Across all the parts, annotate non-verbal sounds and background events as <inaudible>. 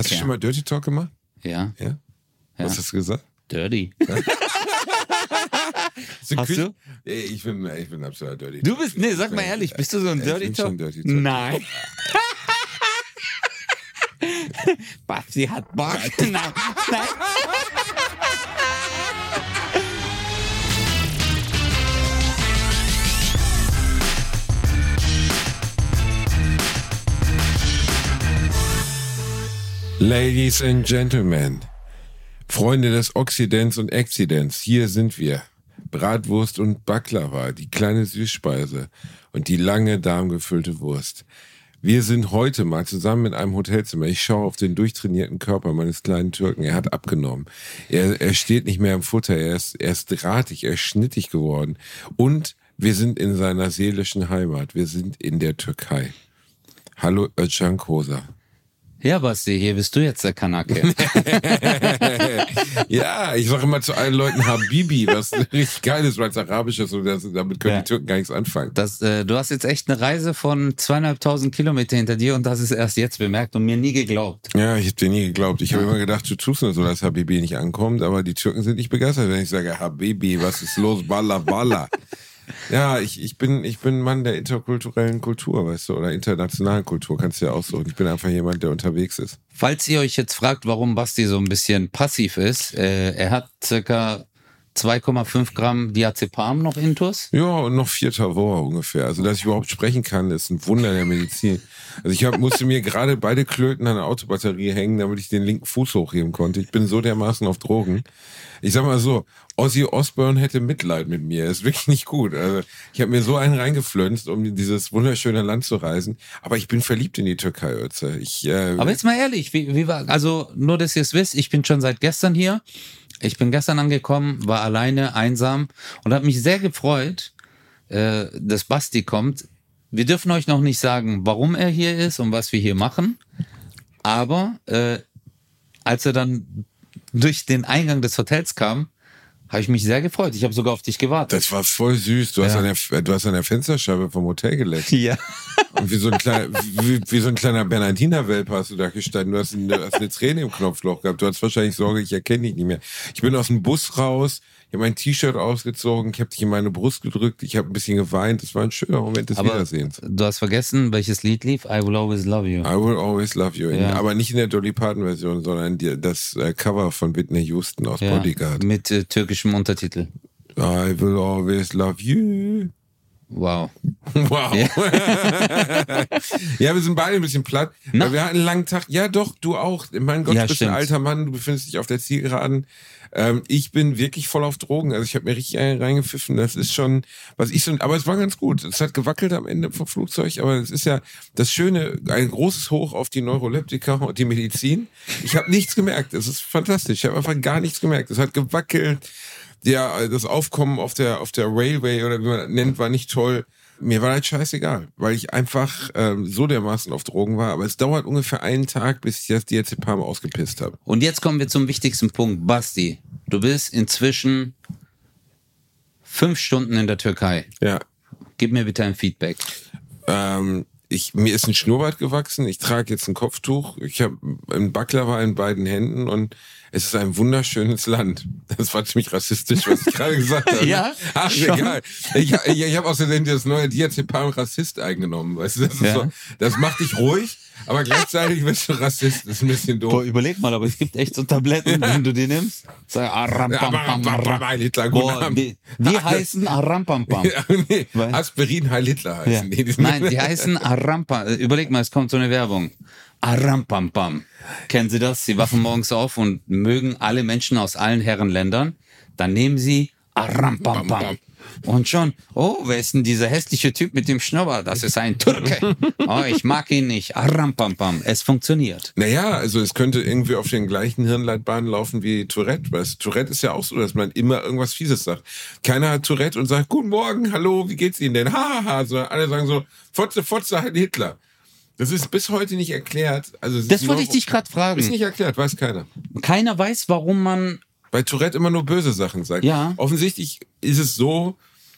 Hast du schon mal Dirty Talk gemacht? Ja. Ja? Was hast du gesagt? Dirty. <laughs> Du? Hast Küche- du? Ich bin, ich bin absoluter Dirty Du bist, nee, sag mal ehrlich, bist du so ein Ich Dirty bin Talk? schon Dirty Talk. Nein. <laughs> Basti hat Bock. Nein, <laughs> nein. Ladies and Gentlemen, Freunde des Okzidents und Exzidents, hier sind wir. Bratwurst und Baklava, die kleine Süßspeise und die lange darmgefüllte Wurst. Wir sind heute mal zusammen in einem Hotelzimmer. Ich schaue auf den durchtrainierten Körper meines kleinen Türken. Er hat abgenommen. Er, er steht nicht mehr im Futter. Er ist, er ist drahtig, er ist schnittig geworden. Und wir sind in seiner seelischen Heimat. Wir sind in der Türkei. Hallo Özcan Kosa. Ja, Basti, hier bist du jetzt der Kanake. <laughs> Ja, ich sage immer zu allen Leuten Habibi, was <laughs> richtig geil ist, weil es arabisch ist und das, damit können Ja. die Türken gar nichts anfangen. Das, äh, du hast jetzt echt eine Reise von zweieinhalbtausend Kilometer hinter dir und das ist erst jetzt bemerkt und mir nie geglaubt. Ja, ich habe dir nie geglaubt. Ich habe immer gedacht, du tust nur so, dass Habibi nicht ankommt, aber die Türken sind nicht begeistert, wenn ich sage, Habibi, was ist los, balla balla. <laughs> Ja, ich, ich bin ich bin ein Mann der interkulturellen Kultur, weißt du, oder internationalen Kultur, kannst du ja aussuchen. Ich bin einfach jemand, der unterwegs ist. Falls ihr euch jetzt fragt, warum Basti so ein bisschen passiv ist, äh, er hat circa 2,5 Gramm Diazepam noch intus. Ja, und noch vier Tavor ungefähr. Also, dass ich überhaupt sprechen kann, ist ein Wunder der Medizin. Also, ich hab, musste mir gerade beide Klöten an der Autobatterie hängen, damit ich den linken Fuß hochheben konnte. Ich bin so dermaßen auf Drogen. Ich sag mal so, Ozzy Osbourne hätte Mitleid mit mir. Ist wirklich nicht gut. Also, ich habe mir so einen reingeflönzt, um in dieses wunderschöne Land zu reisen. Aber ich bin verliebt in die Türkei, Ötze. Ich, äh, Aber jetzt mal ehrlich, wie, wie war, also nur, dass ihr es wisst, ich bin schon seit gestern hier. Ich bin gestern angekommen, war alleine, einsam und habe mich sehr gefreut, äh, dass Basti kommt. Wir dürfen euch noch nicht sagen, warum er hier ist und was wir hier machen. Aber äh, als er dann durch den Eingang des Hotels kam, habe ich mich sehr gefreut. Ich habe sogar auf dich gewartet. das war voll süß. Du, hast Ja. an der, du hast an der Fensterscheibe vom Hotel geleckt. Ja. Und wie so ein kleiner, wie, wie so ein kleiner Bernardiner-Welpe hast du da gestanden. Du hast, eine, du hast eine Träne im Knopfloch gehabt. Du hast wahrscheinlich Sorge, ich erkenne dich nicht mehr. Ich bin aus dem Bus raus, ich habe mein T-Shirt ausgezogen, ich habe dich in meine Brust gedrückt, ich habe ein bisschen geweint. Das war ein schöner Moment des Aber Wiedersehens. du hast vergessen, welches Lied lief? I will always love you. I will always love you. Ja. Aber nicht in der Dolly Parton-Version, sondern das äh, Cover von Whitney Houston aus Ja, Bodyguard. mit äh, türkischem Untertitel. I will always love you. Wow. Wow. <laughs> Ja. wir sind beide ein bisschen platt. Na? Wir hatten einen langen Tag. Ja, doch, du auch. Mein Gott, Ja, du bist ein stimmt. alter Mann, du befindest dich auf der Zielgeraden. Ähm, ich bin wirklich voll auf Drogen. Also ich habe mir richtig reingepfiffen. Das ist schon, was ich so, aber es war ganz gut. Es hat gewackelt am Ende vom Flugzeug, aber es ist ja das Schöne, ein großes Hoch auf die Neuroleptika und die Medizin. Ich habe nichts gemerkt. Es ist fantastisch. Ich habe einfach gar nichts gemerkt. Es hat gewackelt. Der, das Aufkommen auf der, auf der Railway oder wie man das nennt, war nicht toll. Mir war das scheißegal, weil ich einfach ähm, so dermaßen auf Drogen war. Aber es dauert ungefähr einen Tag, bis ich das Diazepam ausgepisst habe. Und jetzt kommen wir zum wichtigsten Punkt. Basti, du bist inzwischen fünf Stunden in der Türkei. Ja. Gib mir bitte ein Feedback. Ähm, ich, mir ist ein Schnurrbart gewachsen. Ich trage jetzt ein Kopftuch. Ich habe einen Baklava in beiden Händen und es ist ein wunderschönes Land. Das war ziemlich rassistisch, was ich gerade gesagt <laughs> habe. Ja, Ach, schon. egal. Ich, ich, ich habe außerdem das neue Diazepam Rassist eingenommen. Weißt du, das, Ja. so, das macht dich ruhig, aber gleichzeitig bist du Rassist. Das ist ein bisschen doof. überleg mal, aber es gibt echt so Tabletten, wenn du die nimmst. Sag, aram, Ja, pam, aber- pam, aber- ram. aber Heil Boah, die, die heißen Arampampam. Ja, nee, Aspirin Heil Hitler heißen Ja. die. Nein, die heißen Arampa. Überleg mal, es kommt so eine Werbung. Arampampam. Kennen Sie das? Sie wachen morgens auf und mögen alle Menschen aus allen Herrenländern. Dann nehmen Sie Arampampam. Und schon, oh, wer ist denn dieser hässliche Typ mit dem Schnurrbart? Das ist ein Türke. <laughs> Oh, ich mag ihn nicht. Arampampam. Es funktioniert. Naja, also es könnte irgendwie auf den gleichen Hirnleitbahnen laufen wie Tourette. Weißt? Tourette ist ja auch so, dass man immer irgendwas Fieses sagt. Keiner hat Tourette und sagt, guten Morgen, hallo, wie geht's Ihnen denn? Hahaha, ha, ha. sondern alle sagen so, Fotze, Fotze, halt Hitler. Das ist bis heute nicht erklärt. Also Das ist wollte ich dich gerade Ist fragen. nicht erklärt, weiß keiner. Keiner weiß, warum man. Bei Tourette immer nur böse Sachen sagt. Ja. Offensichtlich ist es so,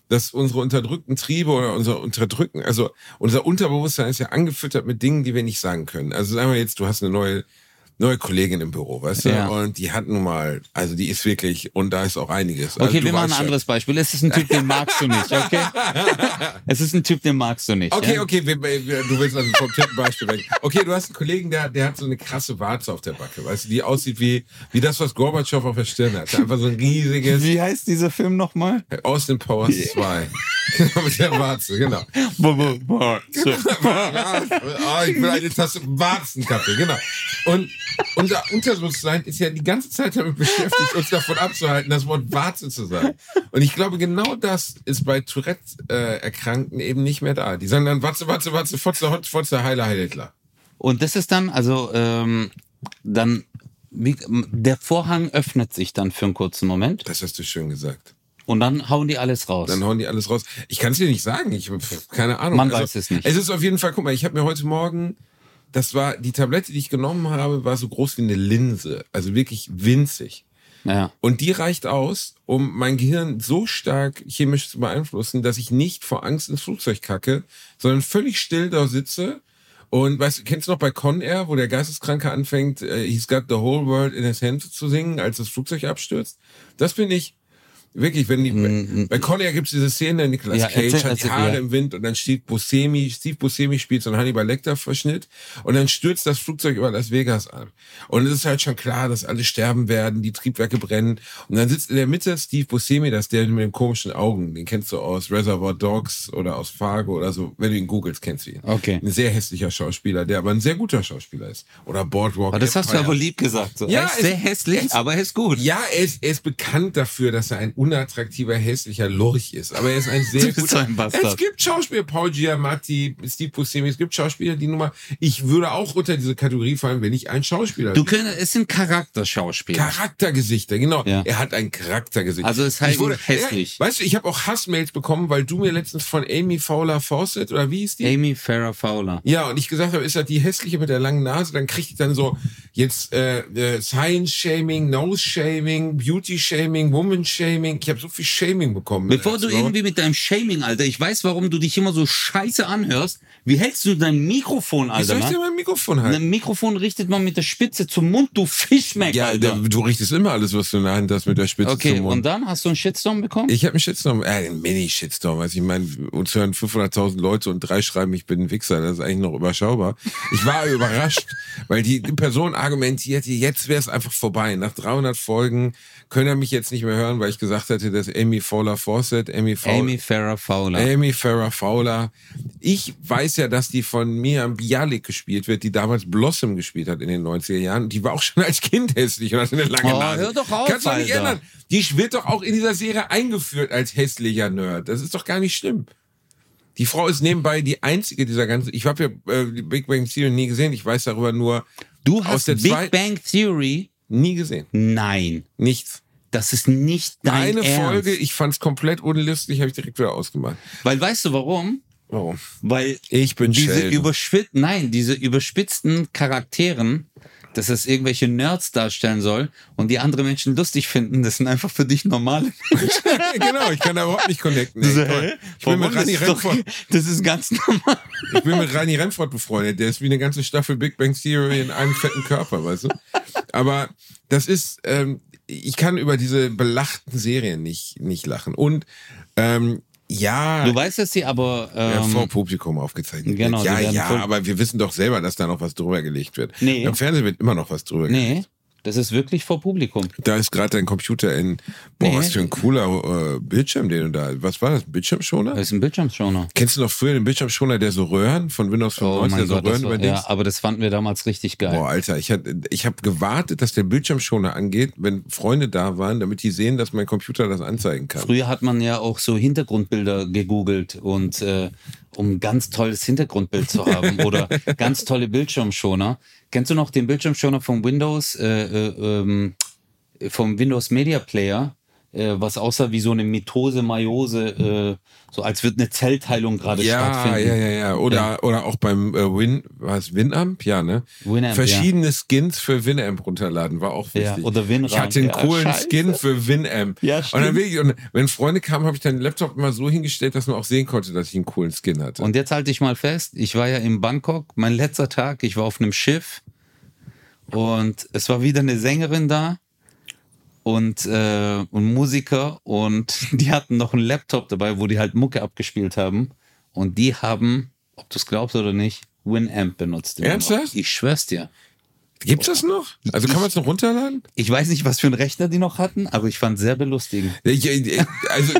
dass unsere unterdrückten Triebe oder unser Unterdrücken, also unser Unterbewusstsein ist ja angefüttert mit Dingen, die wir nicht sagen können. Also sagen wir jetzt, du hast eine neue neue Kollegin im Büro, weißt du? Ja. Und die hat nun mal, also die ist wirklich, und da ist auch einiges. Also Okay, wir machen ein anderes Beispiel. Es ist ein Typ, den magst du nicht, okay? <laughs> es ist ein Typ, den magst du nicht. Okay, ja? okay, wir, wir, du willst also vom dritten Beispiel weg. Okay, du hast einen Kollegen, der, der hat so eine krasse Warze auf der Backe, weißt du, die aussieht wie, wie das, was Gorbatschow auf der Stirn hat. Einfach so ein riesiges Wie heißt dieser Film nochmal? Austin Powers 2. Genau, mit der Warze, genau. Ah, ich will eine Tasse Warzenkaffee, genau. Und unser Unterbewusstsein ist ja die ganze Zeit damit beschäftigt, uns davon abzuhalten, das Wort Warze zu sagen. Und ich glaube, genau das ist bei Tourette-Erkrankten eben nicht mehr da. Die sagen dann Watze, Watze, Watze, Fotze, Hotz, Fotze, Heiler, Heil Hitler. Und das ist dann, also, ähm, dann, wie, der Vorhang öffnet sich dann für einen kurzen Moment Das hast du schön gesagt. und dann hauen die alles raus. Dann hauen die alles raus. Ich kann es dir nicht sagen. Ich pf, keine Ahnung. Also, Man weiß es nicht. Es ist auf jeden Fall, guck mal, ich habe mir heute Morgen, das war die Tablette, die ich genommen habe, war so groß wie eine Linse, also wirklich winzig. ja. Und die reicht aus, um mein Gehirn so stark chemisch zu beeinflussen, dass ich nicht vor Angst ins Flugzeug kacke, sondern völlig still da sitze. Und weißt du, kennst du noch bei Con Air, wo der Geisteskranke anfängt, äh, He's got the whole world in his hands zu singen, als das Flugzeug abstürzt? Das bin ich wirklich, wenn die, bei Con Air gibt es diese Szene, Nicolas Mm, Ja, Cage erzähl- hat die Haare ja. im Wind und dann steht Buscemi, Steve Buscemi spielt so einen Hannibal Lecter Verschnitt und dann stürzt das Flugzeug über Las Vegas an. Und es ist halt schon klar, dass alle sterben werden, die Triebwerke brennen. Und dann sitzt in der Mitte Steve Buscemi, das ist der mit den komischen Augen, den kennst du aus Reservoir Dogs oder aus Fargo oder so. Wenn du ihn googelst, kennst du ihn. Okay. Ein sehr hässlicher Schauspieler, der aber ein sehr guter Schauspieler ist. Oder Boardwalk Aber das hast du Empire. aber lieb gesagt. So. Ja, er ist sehr hässlich, aber er ist gut. Ja, er ist, er ist bekannt dafür, dass er ein unattraktiver, hässlicher Lurch ist. Aber er ist ein sehr <laughs> guter. ein. Es gibt Schauspieler, Paul Giamatti, Steve Buscemi, es gibt Schauspieler, die Nummer. Ich würde auch unter diese Kategorie fallen, wenn ich ein Schauspieler Du könntest, es sind Charakterschauspieler. Charaktergesichter, genau. Ja. Er hat ein Charaktergesicht. Also es ist Ich wurde- hässlich. Ja, weißt du, ich habe auch Hassmails bekommen, weil du mir letztens von Amy Fowler Fawcett oder wie hieß die? Amy Farrah Fowler. Ja, und ich gesagt habe, ist das die hässliche mit der langen Nase? Dann kriegt ich dann so jetzt äh, äh, Science-Shaming, Nose-Shaming, Beauty-Shaming, Woman-Shaming. Ich habe so viel Shaming bekommen. Bevor du Also, irgendwie mit deinem Shaming, Alter, ich weiß, warum du dich immer so scheiße anhörst. Wie hältst du dein Mikrofon, Wie Alter? soll ich denn Ne? mein Mikrofon halten? Ein Mikrofon richtet man mit der Spitze zum Mund, du Fischmeck, Ja, Alter. du richtest immer alles, was du in der Hand hast, mit der Spitze Okay, zum Mund. und dann hast du einen Shitstorm bekommen? Ich habe einen Shitstorm, äh, einen Mini-Shitstorm. Also ich meine, uns hören 500.000 Leute und drei schreiben, ich bin ein Wichser. Das ist eigentlich noch überschaubar. Ich war <laughs> überrascht, weil die Person argumentierte, jetzt wäre es einfach vorbei. Nach 300 Folgen können er mich jetzt nicht mehr hören, weil ich gesagt hatte, dass Amy Fowler Fawcett, Amy Fowler, Amy Farrah Fowler. Amy Farrah Fowler. Ich weiß ja, dass die von Miriam Bialik gespielt wird, die damals Blossom gespielt hat in den 90er Jahren. Die war auch schon als Kind hässlich und hatte eine lange Oh, Nase. hör doch auf, Kannst du nicht ändern. Die wird doch auch in dieser Serie eingeführt als hässlicher Nerd. Das ist doch gar nicht schlimm. Die Frau ist nebenbei die einzige dieser ganzen. Ich habe ja äh, die Big Bang Theory nie gesehen. Ich weiß darüber nur Du hast der Big Bang Theory? nie gesehen. Nein. Nichts. Das ist nicht dein Eine Ernst. Folge, ich fand es komplett unlustig, habe ich direkt wieder ausgemacht. Weil weißt du warum? Warum? Weil Ich bin diese Sheldon. überspitz nein, diese überspitzten Charakteren, dass es irgendwelche Nerds darstellen soll und die andere Menschen lustig finden, das sind einfach für dich normale <laughs> Menschen. genau, ich kann da überhaupt nicht connecten. Ey, toll. Ich bin mit? Rani das, Remford, das ist ganz normal. ich bin mit Rani Remford befreundet. Der ist wie eine ganze Staffel Big Bang Theory in einem fetten Körper, weißt du? Aber das ist, ähm, ich kann über diese belachten Serien nicht, nicht lachen. Und ähm, ja, Du weißt, dass sie aber ja, ähm, vor Publikum aufgezeichnet genau, wird. Ja, ja, aber wir wissen doch selber, dass da noch was drüber gelegt wird. Nee. Im Fernsehen wird immer noch was drüber gelegt. Das ist wirklich vor Publikum. Da ist gerade dein Computer in, boah, Nee. was für ein cooler äh, Bildschirm, den du da, was war das, ein Bildschirmschoner? Das ist ein Bildschirmschoner. Kennst du noch früher den Bildschirmschoner, der so Röhren von Windows Oh 95, mein der so Gott, Röhren war, ja, aber das fanden wir damals richtig geil. Boah, Alter, ich, ich habe gewartet, dass der Bildschirmschoner angeht, wenn Freunde da waren, damit die sehen, dass mein Computer das anzeigen kann. Früher hat man ja auch so Hintergrundbilder gegoogelt und äh, um ein ganz tolles Hintergrundbild zu haben oder <laughs> ganz tolle Bildschirmschoner. Kennst du noch den Bildschirmschoner vom Windows, äh, äh, ähm, vom Windows Media Player, äh, was aussah wie so eine Mitose, Meiose, äh, so als wird eine Zellteilung gerade Ja, stattfinden. ja, ja, ja. Oder, oder auch beim äh, Win, was Winamp? Ja, ne? Winamp, Verschiedene Skins für Winamp runterladen, war auch wichtig. Ja, oder Winramp, Ich hatte einen ja, coolen scheiße. Skin für Winamp. Ja, und, stimmt. dann wirklich, und wenn Freunde kamen, habe ich dann den Laptop immer so hingestellt, dass man auch sehen konnte, dass ich einen coolen Skin hatte. Und jetzt halte ich mal fest, ich war ja in Bangkok, mein letzter Tag, ich war auf einem Schiff Und es war wieder eine Sängerin da und, äh, und Musiker und <laughs> die hatten noch einen Laptop dabei, wo die halt Mucke abgespielt haben. Und die haben, ob du es glaubst oder nicht, Winamp benutzt. Ernsthaft? Ich schwör's dir. Gibt's das noch? Also kann man es noch runterladen? Ich weiß nicht, was für einen Rechner die noch hatten, aber ich fand sehr belustigend. Also,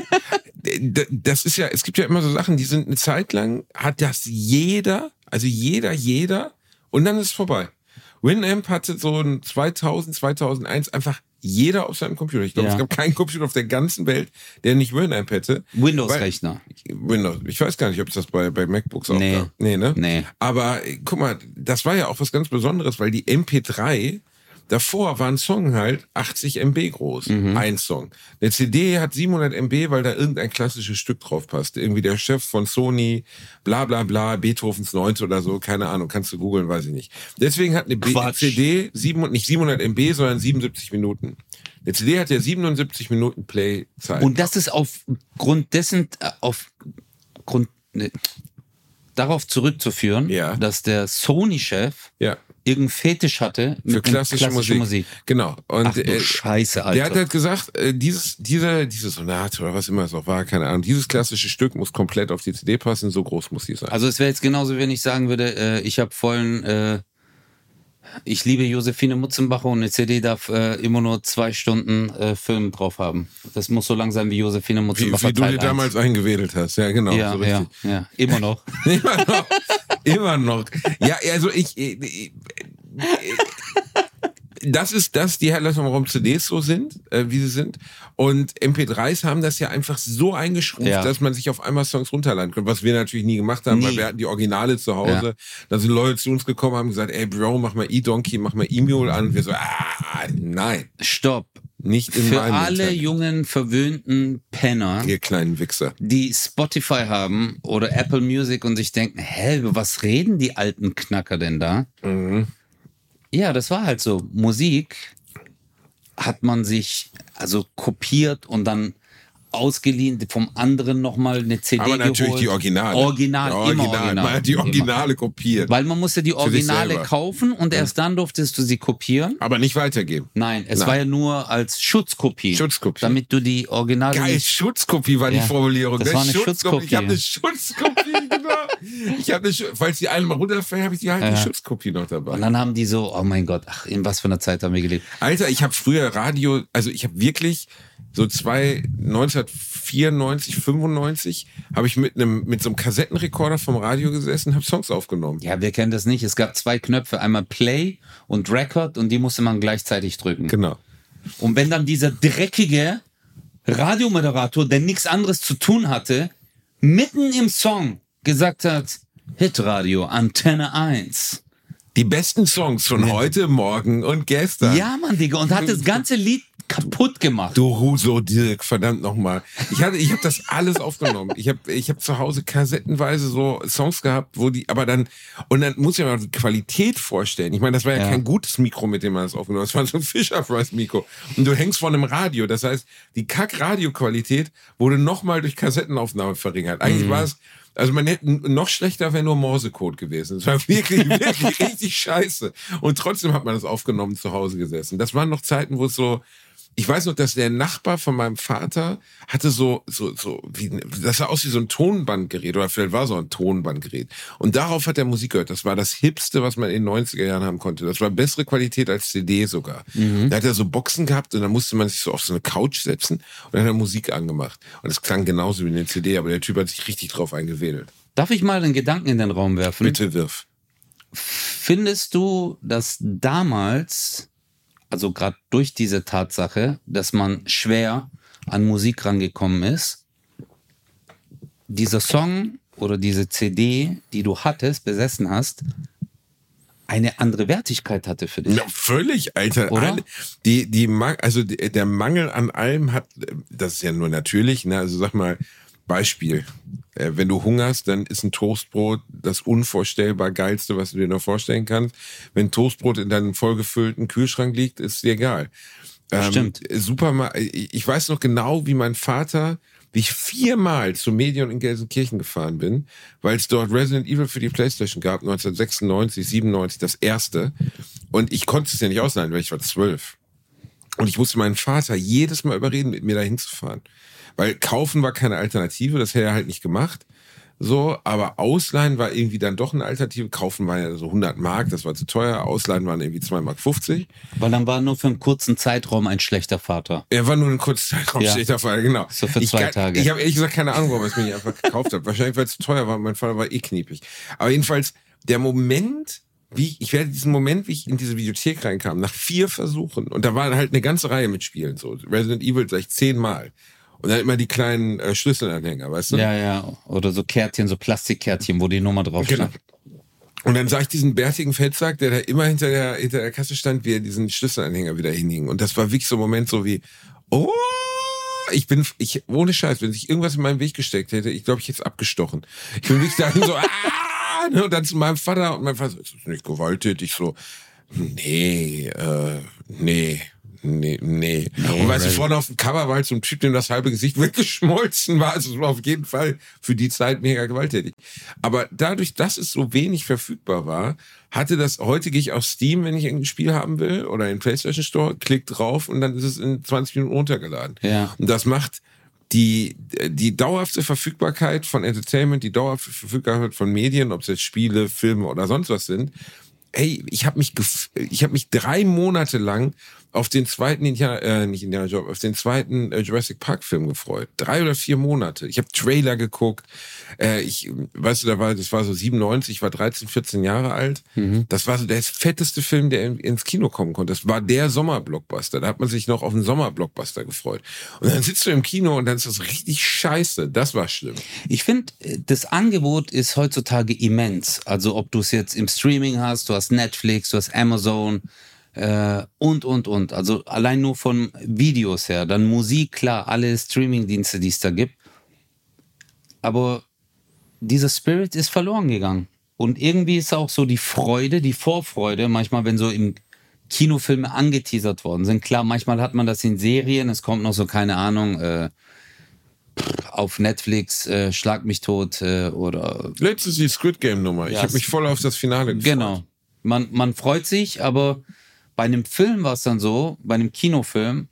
das ist ja, es gibt ja immer so Sachen, die sind eine Zeit lang, hat das jeder, also jeder, jeder, und dann ist es vorbei. Winamp hatte so ein 2000, 2001 einfach jeder auf seinem Computer. Ich glaube, Ja. es gab keinen Computer auf der ganzen Welt, der nicht Winamp hätte. Windows-Rechner. Windows. Ich weiß gar nicht, ob es das bei, bei MacBooks auch Nee. gab. Nee, ne? Nee. Aber äh, guck mal, das war ja auch was ganz Besonderes, weil die MP3, davor war ein Song halt 80 MB groß. Mhm. Ein Song. Eine CD hat 700 MB, weil da irgendein klassisches Stück drauf passt. Irgendwie der Chef von Sony, bla bla bla, Beethovens Neunte oder so, keine Ahnung, kannst du googeln, weiß ich nicht. Deswegen hat eine B Quatsch. CD sieben, nicht 700 MB, sondern 77 Minuten. Eine CD hat ja 77 Minuten Playzeit. Und das ist aufgrund dessen, äh, aufgrund, ne, darauf zurückzuführen, Ja. dass der Sony-Chef ja. Irgendeinen Fetisch hatte Für mit klassische, klassischer Musik. Genau. Und Ach du äh, Scheiße, der Alter. hat halt gesagt, äh, dieses, diese, diese Sonate oder was immer es auch war, keine Ahnung, dieses klassische Stück muss komplett auf die CD passen, so groß muss die sein. also es wäre jetzt genauso, wenn ich sagen würde, äh, ich habe vollen, äh, ich liebe Josephine Mutzenbacher und eine CD darf äh, immer nur zwei Stunden äh, Film drauf haben. Das muss so lang sein wie Josephine wie, Mutzenbacher. wie du Teil dir 1. damals eingewählt hast, ja genau, ja, so ja, ja, immer noch. <laughs> Immer noch. Immer noch. Ja, also ich. äh, äh, Das ist das, die Herleitung, warum CDs so sind, äh, wie sie sind. Und MP3s haben das ja einfach so eingeschrumpft, Ja. dass man sich auf einmal Songs runterladen kann. Was wir natürlich nie gemacht haben, weil Nie. wir hatten die Originale zu Hause. Da sind Leute zu uns gekommen, haben gesagt, ey Bro, mach mal E-Donkey, mach mal E-Mule an. Und wir so, ah, nein, Stopp. nicht in Für alle Internet. jungen, verwöhnten Penner, Ihr kleinen Wichser. die Spotify haben oder Apple Music und sich denken, hä, über was reden die alten Knacker denn da? Mhm. Ja, das war halt so. Musik hat man sich also kopiert und dann ausgeliehen, vom anderen nochmal eine CD Aber natürlich geholt. die Originale. Original, Ja, immer Original. original. Man hat die Immer. Originale kopiert. Weil man musste die Originale kaufen und erst dann durftest du sie kopieren. Aber nicht weitergeben. Nein, es Nein. war ja nur als Schutzkopie. Schutzkopie. Damit du die Originale Geil, Schutzkopie war die Ja, Formulierung. das ne? war eine Ich Schutzkopie. habe eine Schutzkopie, <laughs> genau. Ich habe eine, falls die einmal runterfällt, habe ich die halt die Ja. Schutzkopie noch dabei. Und dann haben die so, oh mein Gott, ach, in was für einer Zeit haben wir gelebt. Alter, ich habe früher Radio, also ich habe wirklich so zwei 1994, 95 habe ich mit einem mit so einem Kassettenrekorder vom Radio gesessen, habe Songs aufgenommen. Ja, wir kennen das nicht. Es gab zwei Knöpfe, einmal Play und Record und die musste man gleichzeitig drücken. Genau. Und wenn dann dieser dreckige Radiomoderator, der nichts anderes zu tun hatte, mitten im Song gesagt hat, Hitradio, Antenne 1. Die besten Songs von heute, morgen und gestern. Ja, Mann, Digga, und hat das ganze Lied kaputt gemacht. Du Huso Dirk, verdammt nochmal. Ich hatte, ich habe das alles aufgenommen. Ich habe, ich habe zu Hause kassettenweise so Songs gehabt, wo die, aber dann und dann muss ich mir mal die Qualität vorstellen. Ich meine, das war ja, Ja. kein gutes Mikro, mit dem man das aufgenommen hat. Das war so ein Fisher Price Mikro. Und du hängst vor einem Radio. Das heißt, die Kack-Radio-Qualität wurde nochmal durch Kassettenaufnahme verringert. Eigentlich war es also man hätte noch schlechter wäre nur Morsecode gewesen. Es war wirklich, <laughs> wirklich richtig scheiße. Und trotzdem hat man das aufgenommen zu Hause gesessen. Das waren noch Zeiten, wo es so, ich weiß noch, dass der Nachbar von meinem Vater hatte so, so, so, wie, das sah aus wie so ein Tonbandgerät oder vielleicht war so ein Tonbandgerät. Und darauf hat er Musik gehört. Das war das Hipste, was man in den 90er Jahren haben konnte. Das war bessere Qualität als CD sogar. Da hat er so Boxen gehabt und dann musste man sich so auf so eine Couch setzen und dann hat er Musik angemacht. Und es klang genauso wie eine CD, aber der Typ hat sich richtig drauf eingewedelt. Darf ich mal einen Gedanken in den Raum werfen? Bitte wirf. Findest du, dass damals, also gerade durch diese Tatsache, dass man schwer an Musik rangekommen ist, dieser Song oder diese CD, die du hattest, besessen hast, eine andere Wertigkeit hatte für dich? Ja, völlig, Alter. Alle- Die, die, also der Mangel an allem hat, das ist ja nur natürlich, ne? Also sag mal, Beispiel. Äh, Wenn du hungerst, dann ist ein Toastbrot das unvorstellbar geilste, was du dir noch vorstellen kannst. Wenn Toastbrot in deinem vollgefüllten Kühlschrank liegt, ist dir egal. Ähm, Stimmt. Superma ich weiß noch genau, wie mein Vater wie ich viermal zu Medion in Gelsenkirchen gefahren bin, weil es dort Resident Evil für die Playstation gab, 1996, 97, das erste. Und ich konnte es ja nicht ausleihen, weil ich war zwölf. Und ich musste meinen Vater jedes Mal überreden, mit mir dahin zu fahren. Weil kaufen war keine Alternative, das hätte er halt nicht gemacht. So, aber Ausleihen war irgendwie dann doch eine Alternative. Kaufen war ja so 100 Mark, das war zu teuer. Ausleihen waren irgendwie 2 Mark 50. Weil dann war nur für einen kurzen Zeitraum ein schlechter Vater. Er war nur ein kurzer Zeitraum Ja. schlechter Vater, genau. So für ich zwei kann- Tage. Ich habe ehrlich gesagt keine Ahnung, warum er es mir nicht einfach gekauft hat. Wahrscheinlich, weil es zu teuer war. Mein Vater war eh kniepig. Aber jedenfalls, der Moment, wie ich, ich werde diesen Moment, wie ich in diese Videothek reinkam, nach vier Versuchen, und da war halt eine ganze Reihe mit Spielen, so Resident Evil vielleicht zehnmal. Und dann immer die kleinen äh, Schlüsselanhänger, weißt du? Ja, ja. Oder so Kärtchen, so Plastikkärtchen, wo die Nummer drauf Genau. stand. Und dann sah ich diesen bärtigen Feldsack, der da immer hinter der, hinter der Kasse stand, wie er diesen Schlüsselanhänger wieder hinhing. Und das war wirklich so ein Moment so wie, oh, ich bin, ich, ohne Scheiß, wenn sich irgendwas in meinen Weg gesteckt hätte, ich glaube, ich hätte es abgestochen. Ich bin wirklich dahin so, <laughs> ah, ne, und dann zu meinem Vater und mein Vater so, ist das nicht gewalttätig? So, nee, äh, nee. Nee, nee. und weißt du, right. vorne auf dem Cover war halt so ein Typ, dem das halbe Gesicht <laughs> weggeschmolzen war. Also es war auf jeden Fall für die Zeit mega gewalttätig. Aber dadurch, dass es so wenig verfügbar war, hatte das, heute gehe ich auf Steam, wenn ich irgendein Spiel haben will, oder in PlayStation Store, klick drauf und dann ist es in 20 Minuten runtergeladen. Ja. Und das macht die, die dauerhafte Verfügbarkeit von Entertainment, die dauerhafte Verfügbarkeit von Medien, ob es jetzt Spiele, Filme oder sonst was sind. Ey, ich habe mich, ich habe mich drei Monate lang auf den zweiten Indiana, äh, nicht Indiana Job, auf den zweiten äh, Jurassic Park Film gefreut. Drei oder vier Monate. Ich habe Trailer geguckt. Äh, ich, weißt du, da war, das war so 97, ich war 13, 14 Jahre alt. Das war so der fetteste Film, der in, ins Kino kommen konnte. Das war der Sommerblockbuster. Da hat man sich noch auf einen Sommerblockbuster gefreut. Und dann sitzt du im Kino und dann ist das richtig scheiße. Das war schlimm. Ich finde, das Angebot ist heutzutage immens. Also ob du es jetzt im Streaming hast, du hast Netflix, du hast Amazon äh, und, und, und. Also allein nur von Videos her. Dann Musik, klar, alle Streaming-Dienste, die es da gibt. Aber dieser Spirit ist verloren gegangen. Und irgendwie ist auch so die Freude, die Vorfreude, manchmal, wenn so im Kinofilme angeteasert worden sind. Klar, manchmal hat man das in Serien, es kommt noch so, keine Ahnung, äh, auf Netflix, äh, Schlag mich tot äh, oder Letztes die Squid Game Nummer. Ich Ja, habe mich voll auf das Finale gefreut. Genau. Man, man freut sich, aber bei einem Film war es dann so, bei einem Kinofilm,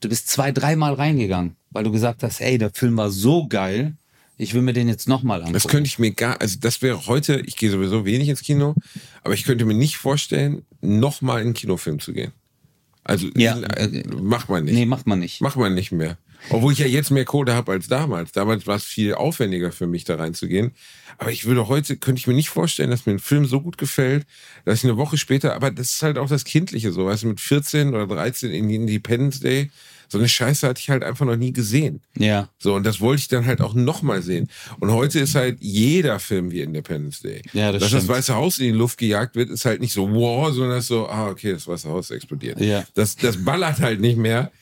du bist zwei, dreimal reingegangen, weil du gesagt hast, ey, der Film war so geil, ich will mir den jetzt nochmal angucken. Das könnte ich mir gar, also das wäre heute, ich gehe sowieso wenig ins Kino, aber ich könnte mir nicht vorstellen, nochmal in einen Kinofilm zu gehen. Also Ja, äh, macht man nicht. nee, macht man nicht. Macht man nicht mehr. Obwohl ich ja jetzt mehr Kohle habe als damals. Damals war es viel aufwendiger für mich, da reinzugehen. Aber ich würde heute, könnte ich mir nicht vorstellen, dass mir ein Film so gut gefällt, dass ich eine Woche später, aber das ist halt auch das Kindliche so, weißt du, mit 14 oder 13 in Independence Day, so eine Scheiße hatte ich halt einfach noch nie gesehen. Ja. So, und das wollte ich dann halt auch nochmal sehen. Und heute ist halt jeder Film wie Independence Day. Ja, das Dass das stimmt. Weiße Haus in die Luft gejagt wird, ist halt nicht so wow, sondern das ist so, ah, okay, das Weiße Haus explodiert. Ja. Das, das ballert halt nicht mehr.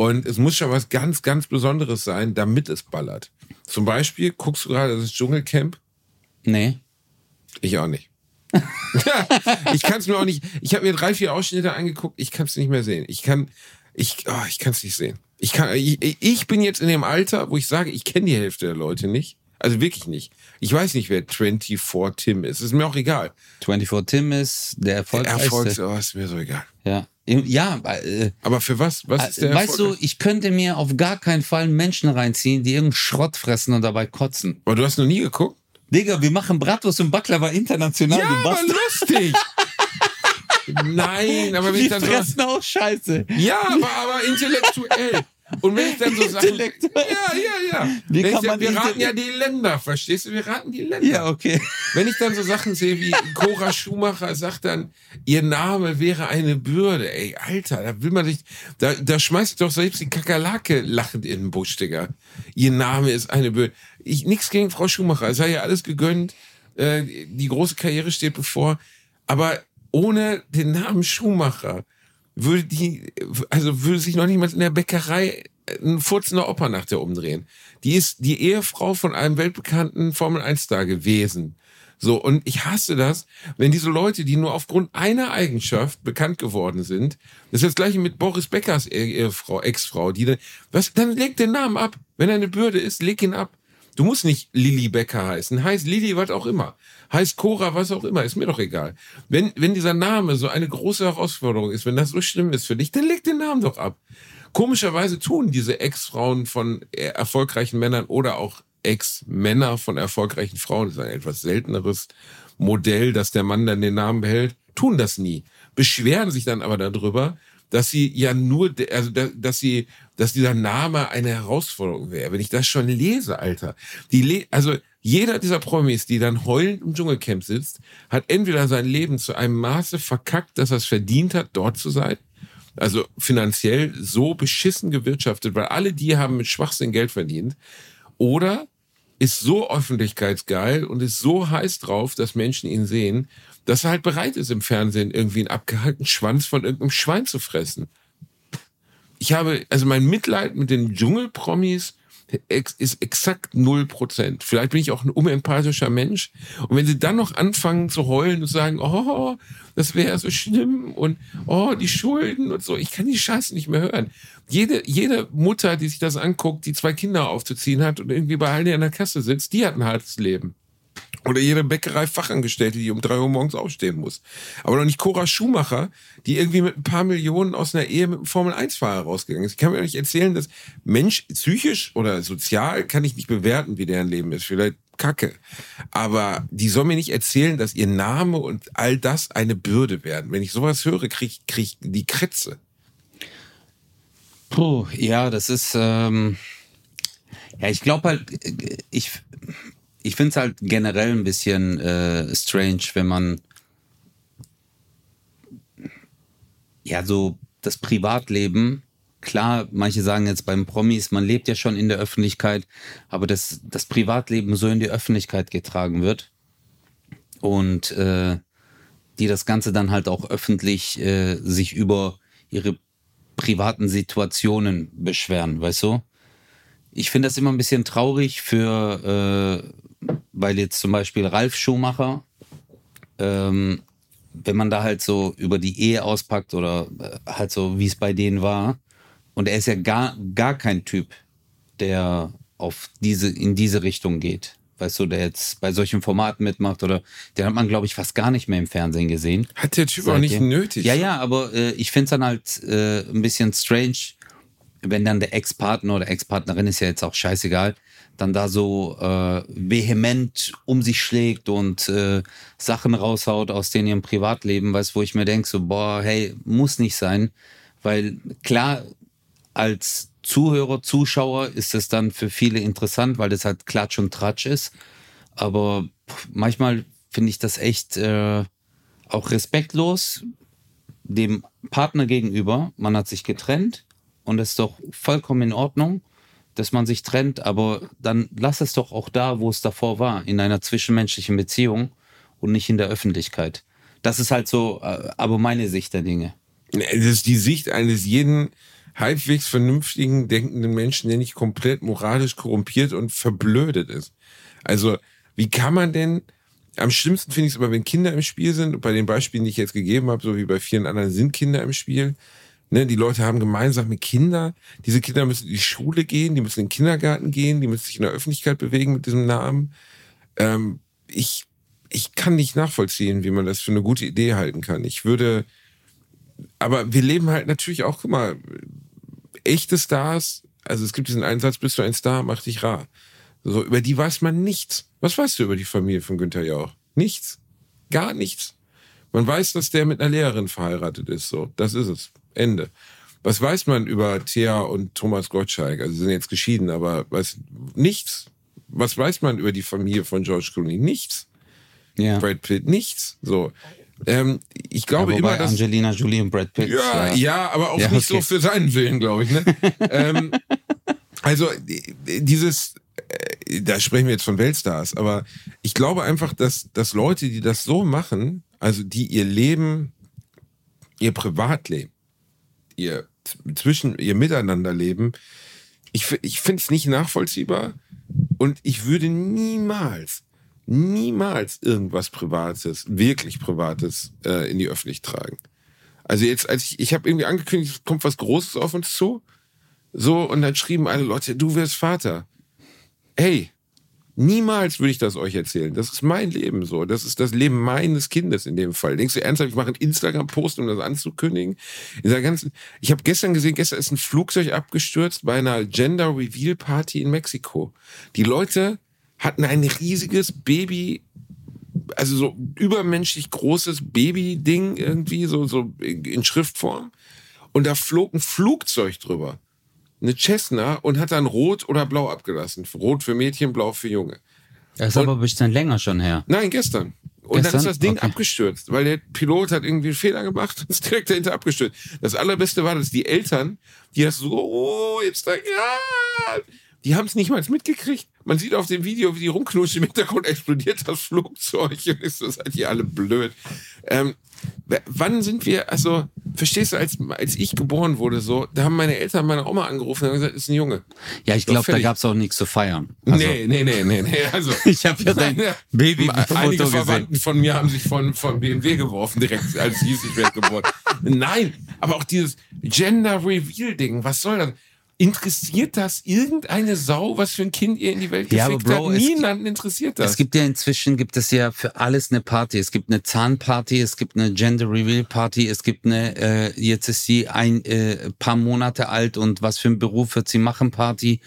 Und es muss schon was ganz, ganz Besonderes sein, damit es ballert. Zum Beispiel, guckst du gerade das Dschungelcamp? Nee. Ich auch nicht. <laughs> ich kann es mir auch nicht. Ich habe mir drei, vier Ausschnitte angeguckt. Ich kann es nicht mehr sehen. Ich kann, ich, oh, ich kann es nicht sehen. Ich kann, ich, ich bin jetzt in dem Alter, wo ich sage, ich kenne die Hälfte der Leute nicht. Also wirklich nicht. Ich weiß nicht, wer 24 Tim ist. Ist mir auch egal. 24 Tim ist der erfolgreichste. Erfolgs, oh, ist mir so egal. Ja. Ja, äh, Aber für was? Was ist der weißt du, Erfolg? ich könnte mir auf gar keinen Fall Menschen reinziehen, die irgendeinen Schrott fressen und dabei kotzen. Aber du hast noch nie geguckt? Digga, wir machen Bratwurst und Baklava international. Ja, du aber lustig. <laughs> Nein, aber wenn Die ich dann so, fressen auch Scheiße. Ja, aber, aber intellektuell. Und wenn ich dann so <laughs> Sachen. Intellektuell. Ja, ja, ja. Wie Wenn kann ich, man wir raten ja die Länder, verstehst du? Wir raten die Länder. Ja, okay. Wenn ich dann so Sachen sehe wie Cora Schumacher sagt dann, ihr Name wäre eine Bürde. Ey, Alter, da will man sich, da, da schmeißt doch selbst die Kakerlake lachend in den Busch, Digga. Ihr Name ist eine Bürde. Ich, nix gegen Frau Schumacher, es sei ja alles gegönnt. Äh, die große Karriere steht bevor. Aber ohne den Namen Schumacher würde die, also würde sich noch niemand in der Bäckerei ein furzender Opa nach der umdrehen. Die ist die Ehefrau von einem weltbekannten Formel-1-Star gewesen. So, und ich hasse das, wenn diese Leute, die nur aufgrund einer Eigenschaft bekannt geworden sind, das ist das gleiche mit Boris Beckers Ehefrau, Ex-Frau, die dann, was, dann leg den Namen ab. Wenn er eine Bürde ist, leg ihn ab. Du musst nicht Lilly Becker heißen, heißt Lilly was auch immer, heißt Cora was auch immer, ist mir doch egal. Wenn, wenn dieser Name so eine große Herausforderung ist, wenn das so schlimm ist für dich, dann leg den Namen doch ab. Komischerweise tun diese Ex-Frauen von erfolgreichen Männern oder auch Ex-Männer von erfolgreichen Frauen, das ist ein etwas selteneres Modell, dass der Mann dann den Namen behält, tun das nie. Beschweren sich dann aber darüber, dass sie ja nur, also dass sie, dass dieser Name eine Herausforderung wäre. Wenn ich das schon lese, Alter, die, le also jeder dieser Promis, die dann heulend im Dschungelcamp sitzt, hat entweder sein Leben zu einem Maße verkackt, dass er es verdient hat, dort zu sein, also finanziell so beschissen gewirtschaftet, weil alle die haben mit Schwachsinn Geld verdient, oder ist so öffentlichkeitsgeil und ist so heiß drauf, dass Menschen ihn sehen, dass er halt bereit ist, im Fernsehen irgendwie einen abgehaltenen Schwanz von irgendeinem Schwein zu fressen. Ich habe, also mein Mitleid mit den Dschungelpromis ist exakt null Prozent. Vielleicht bin ich auch ein unempathischer Mensch. Und wenn sie dann noch anfangen zu heulen und sagen, oh, das wäre so schlimm und oh, die Schulden und so, ich kann die Scheiße nicht mehr hören. Jede, jede Mutter, die sich das anguckt, die zwei Kinder aufzuziehen hat und irgendwie bei Aldi an der Kasse sitzt, die hat ein hartes Leben. Oder jede Bäckerei-Fachangestellte, die um drei Uhr morgens aufstehen muss. Aber noch nicht Cora Schumacher, die irgendwie mit ein paar Millionen aus einer Ehe mit einem Formel-1-Fahrer rausgegangen ist. Ich kann mir nicht erzählen, dass Mensch, psychisch oder sozial kann ich nicht bewerten, wie deren Leben ist. Vielleicht kacke. Aber die soll mir nicht erzählen, dass ihr Name und all das eine Bürde werden. Wenn ich sowas höre, krieg, krieg ich die Kretze. Puh, ja, das ist, ähm, ja, ich glaube halt, äh, ich, ich finde es halt generell ein bisschen äh, strange, wenn man ja so das Privatleben, klar, manche sagen jetzt beim Promis, man lebt ja schon in der Öffentlichkeit, aber dass das Privatleben so in die Öffentlichkeit getragen wird und äh, die das Ganze dann halt auch öffentlich äh, sich über ihre privaten Situationen beschweren, weißt du? Ich finde das immer ein bisschen traurig für äh, weil jetzt zum Beispiel Ralf Schumacher, ähm, wenn man da halt so über die Ehe auspackt oder äh, halt so, wie es bei denen war, und er ist ja gar, gar kein Typ, der auf diese, in diese Richtung geht. Weißt du, der jetzt bei solchen Formaten mitmacht oder den hat man, glaube ich, fast gar nicht mehr im Fernsehen gesehen. Hat der Typ auch nicht nötig. Ja, ja, aber äh, ich finde es dann halt äh, ein bisschen strange, wenn dann der Ex-Partner oder Ex-Partnerin ist ja jetzt auch scheißegal, dann da so äh, vehement um sich schlägt und äh, Sachen raushaut aus denen ihrem Privatleben, weißt wo ich mir denke, so, boah, hey, muss nicht sein. Weil klar, als Zuhörer, Zuschauer ist es dann für viele interessant, weil das halt Klatsch und Tratsch ist. Aber manchmal finde ich das echt äh, auch respektlos dem Partner gegenüber. Man hat sich getrennt und das ist doch vollkommen in Ordnung dass man sich trennt, aber dann lass es doch auch da, wo es davor war, in einer zwischenmenschlichen Beziehung und nicht in der Öffentlichkeit. Das ist halt so, äh, aber meine Sicht der Dinge. Das ist die Sicht eines jeden halbwegs vernünftigen, denkenden Menschen, der nicht komplett moralisch korrumpiert und verblödet ist. Also, wie kann man denn, am schlimmsten finde ich es aber, wenn Kinder im Spiel sind, bei den Beispielen, die ich jetzt gegeben habe, so wie bei vielen anderen, sind Kinder im Spiel, Ne, die Leute haben gemeinsame Kinder. Diese Kinder müssen in die Schule gehen, die müssen in den Kindergarten gehen, die müssen sich in der Öffentlichkeit bewegen mit diesem Namen. Ähm, ich, ich kann nicht nachvollziehen, wie man das für eine gute Idee halten kann. Ich würde, aber wir leben halt natürlich auch, guck mal, echte Stars, also es gibt diesen Einsatz, bist du ein Star, mach dich rar. So, über die weiß man nichts. Was weißt du über die Familie von Günther Jauch? Nichts. Gar nichts. Man weiß, dass der mit einer Lehrerin verheiratet ist, so. Das ist es. Ende. Was weiß man über Thea und Thomas Gottschalk? Also sie sind jetzt geschieden, aber was, nichts. Was weiß man über die Familie von George Clooney? Nichts. Ja. Brad Pitt, nichts. So. Ähm, ich glaube ja, immer, dass Angelina Jolie und Brad Pitt. Ja, ja, ja aber auch ja, nicht okay. so für seinen Willen, glaube ich. Ne? <laughs> ähm, also dieses, äh, da sprechen wir jetzt von Weltstars, aber ich glaube einfach, dass, dass Leute, die das so machen, also die ihr Leben, ihr Privatleben ihr zwischen ihr Miteinanderleben, ich, ich finde es nicht nachvollziehbar und ich würde niemals, niemals irgendwas Privates, wirklich Privates äh, in die Öffentlichkeit tragen. Also jetzt, als ich, ich habe irgendwie angekündigt, es kommt was Großes auf uns zu. So, und dann schrieben alle Leute, du wirst Vater. Hey, niemals würde ich das euch erzählen. Das ist mein Leben so. Das ist das Leben meines Kindes in dem Fall. Denkst du ernsthaft, ich mache einen Instagram-Post, um das anzukündigen? In dieser ganzen, ich habe gestern gesehen, gestern ist ein Flugzeug abgestürzt bei einer Gender Reveal Party in Mexiko. Die Leute hatten ein riesiges Baby also so übermenschlich großes Baby-Ding irgendwie, so, so in Schriftform. Und da flog ein Flugzeug drüber. Eine Cessna und hat dann rot oder blau abgelassen. Rot für Mädchen, blau für Junge. Das ist und, aber ein bisschen länger schon her. Nein, gestern. Und gestern? dann ist das Ding okay. abgestürzt, weil der Pilot hat irgendwie einen Fehler gemacht und ist direkt dahinter abgestürzt. Das allerbeste war, dass die Eltern, die das so, oh, jetzt da, ja, die haben es nicht mal mitgekriegt. Man sieht auf dem Video, wie die rumknutschen. Im Hintergrund explodiert das Flugzeug und ist so, seid ihr alle blöd. Ähm, wann sind wir, also, verstehst du, als, als ich geboren wurde, so, da haben meine Eltern meine Oma angerufen und gesagt, ist ein Junge. Ja, ich glaube, da gab es auch nichts zu feiern. Also, nee, nee, nee, nee, nee. Also, <laughs> ich habe ja dein Baby Einige Verwandten von mir haben sich von, von BMW geworfen, direkt, als hieß, ich werde geboren. <laughs> Nein, aber auch dieses Gender Reveal Ding, was soll das? Interessiert das irgendeine Sau, was für ein Kind ihr in die Welt ja, gefickt Bro, hat? Niemanden interessiert das. Es gibt ja inzwischen, gibt es ja für alles eine Party. Es gibt eine Zahnparty, es gibt eine Gender Reveal Party, es gibt eine, äh, jetzt ist sie ein äh, paar Monate alt und was für einen Beruf wird sie machen Party.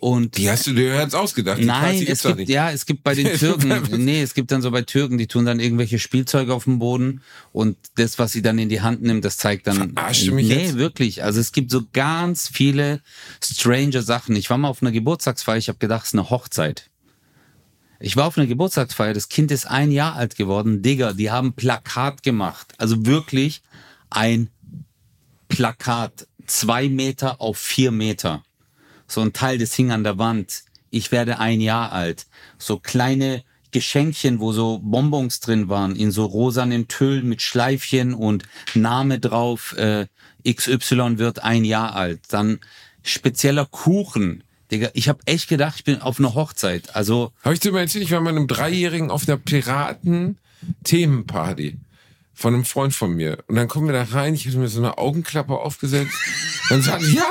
Und die hast du dir jetzt ausgedacht. Die nein, es gibt, ja, es gibt bei den <laughs> Türken, nee, es gibt dann so bei Türken, die tun dann irgendwelche Spielzeuge auf dem Boden und das, was sie dann in die Hand nimmt, das zeigt dann. Verarscht mich nee, jetzt? wirklich. Also es gibt so ganz viele strange Sachen. Ich war mal auf einer Geburtstagsfeier, ich habe gedacht, es ist eine Hochzeit. Ich war auf einer Geburtstagsfeier, das Kind ist ein Jahr alt geworden. Digga, die haben Plakat gemacht. Also wirklich ein Plakat. Zwei Meter auf vier Meter so ein Teil, das hing an der Wand. Ich werde ein Jahr alt. So kleine Geschenkchen, wo so Bonbons drin waren, in so rosanen Tüllen mit Schleifchen und Name drauf, äh, XY wird ein Jahr alt. Dann spezieller Kuchen. Digga, ich habe echt gedacht, ich bin auf einer Hochzeit. Also. Habe ich dir mal erzählt, ich war mit einem Dreijährigen auf der Piraten-Themenparty von einem Freund von mir. Und dann kommen wir da rein, ich habe mir so eine Augenklappe aufgesetzt. Dann sagen ja,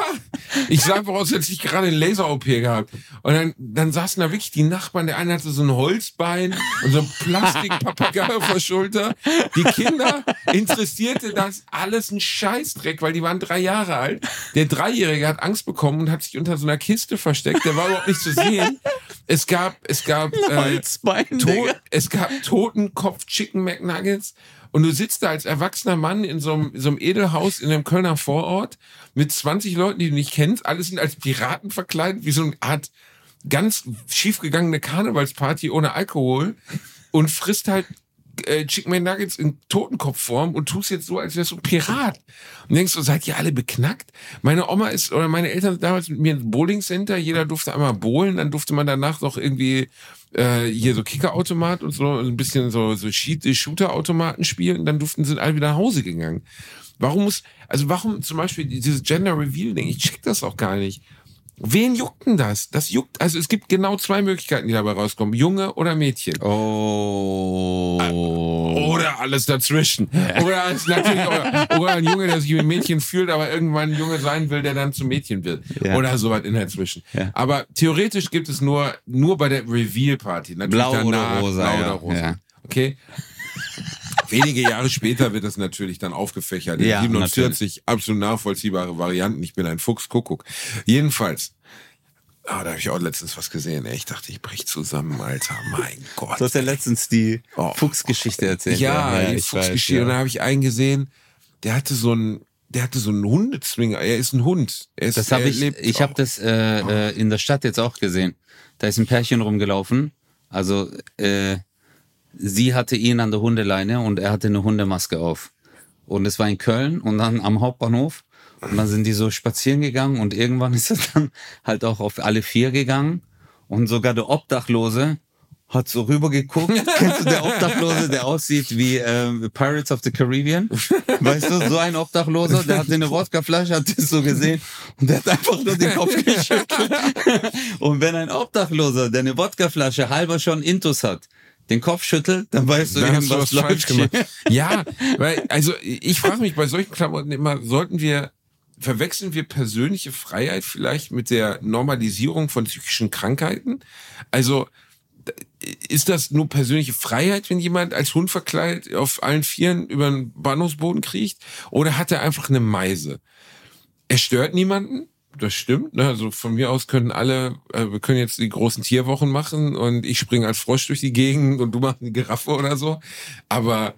ich als ich gerade eine Laser-OP gehabt. Und dann, dann saßen da wirklich die Nachbarn. Der eine hatte so ein Holzbein und so ein Plastikpapagei <laughs> auf der Schulter. Die Kinder interessierte das alles ein Scheißdreck, weil die waren drei Jahre alt. Der Dreijährige hat Angst bekommen und hat sich unter so einer Kiste versteckt. Der war überhaupt nicht zu sehen. Es gab, es gab, äh, Holzbein, es gab Totenkopf Chicken McNuggets und du sitzt da als erwachsener Mann in so einem, so einem Edelhaus in einem Kölner Vorort mit 20 Leuten, die du nicht kennst. Alle sind als Piraten verkleidet, wie so eine Art ganz schiefgegangene Karnevalsparty ohne Alkohol und frisst halt äh, Chicken McNuggets in Totenkopfform und tust jetzt so, als wärst du ein Pirat. Und denkst du, seid ihr alle beknackt? Meine Oma ist, oder meine Eltern sind damals mit mir ins Bowling Center, jeder durfte einmal bowlen, dann durfte man danach noch irgendwie äh, hier so Kickerautomat und so ein bisschen so, so Shooter-Automaten spielen, dann durften sie alle wieder nach Hause gegangen. Warum muss, also warum zum Beispiel dieses Gender Reveal-Ding, ich check das auch gar nicht. Wen juckt denn das? Das juckt, also es gibt genau zwei Möglichkeiten, die dabei rauskommen. Junge oder Mädchen. Oh. Oder alles dazwischen. Oder, als natürlich, oder, oder ein Junge, der sich wie ein Mädchen fühlt, aber irgendwann ein Junge sein will, der dann zum Mädchen wird. Ja. Oder sowas in dazwischen. Ja. Aber theoretisch gibt es nur, nur bei der Reveal-Party. Blau danach, oder rosa. Blau ja. oder rosa. Okay? Wenige Jahre später wird das natürlich dann aufgefächert. In ja, 47 natürlich. absolut nachvollziehbare Varianten. Ich bin ein Fuchs, Kuckuck. Jedenfalls. Ah, da habe ich auch letztens was gesehen. Ich dachte, ich brech zusammen, Alter. Mein Gott. Du hast ja letztens die oh. Fuchsgeschichte erzählt. Ja, ja die Fuchsgeschichte. Weiß, ja. Und da habe ich einen gesehen, der hatte so ein, der hatte so einen Hundezwinger. Er ist ein Hund. Ist, das habe ich. Ich habe das äh, äh, in der Stadt jetzt auch gesehen. Da ist ein Pärchen rumgelaufen. Also äh, sie hatte ihn an der Hundeleine und er hatte eine Hundemaske auf. Und es war in Köln und dann am Hauptbahnhof. Und dann sind die so spazieren gegangen und irgendwann <laughs> ist er dann halt auch auf alle vier gegangen. Und sogar der Obdachlose hat so rüber geguckt. <laughs> Kennst du der Obdachlose, der aussieht wie äh, Pirates of the Caribbean? Weißt du, so ein Obdachloser, der hat eine Wodkaflasche, hat das so gesehen und der hat einfach nur den Kopf geschüttelt. <laughs> und wenn ein Obdachloser, der eine Wodkaflasche halber schon Intus hat, den Kopf schüttelt, dann weißt du, Dann irgendwas was falsch läuft gemacht. Ja, <laughs> weil, also ich frage mich bei solchen Klamotten immer, sollten wir, verwechseln wir persönliche Freiheit vielleicht mit der Normalisierung von psychischen Krankheiten? Also ist das nur persönliche Freiheit, wenn jemand als Hund verkleidet auf allen Vieren über den Bahnhofsboden kriecht? Oder hat er einfach eine Meise? Er stört niemanden. Das stimmt. Ne? Also von mir aus können alle, äh, wir können jetzt die großen Tierwochen machen und ich springe als Frosch durch die Gegend und du machst eine Giraffe oder so. Aber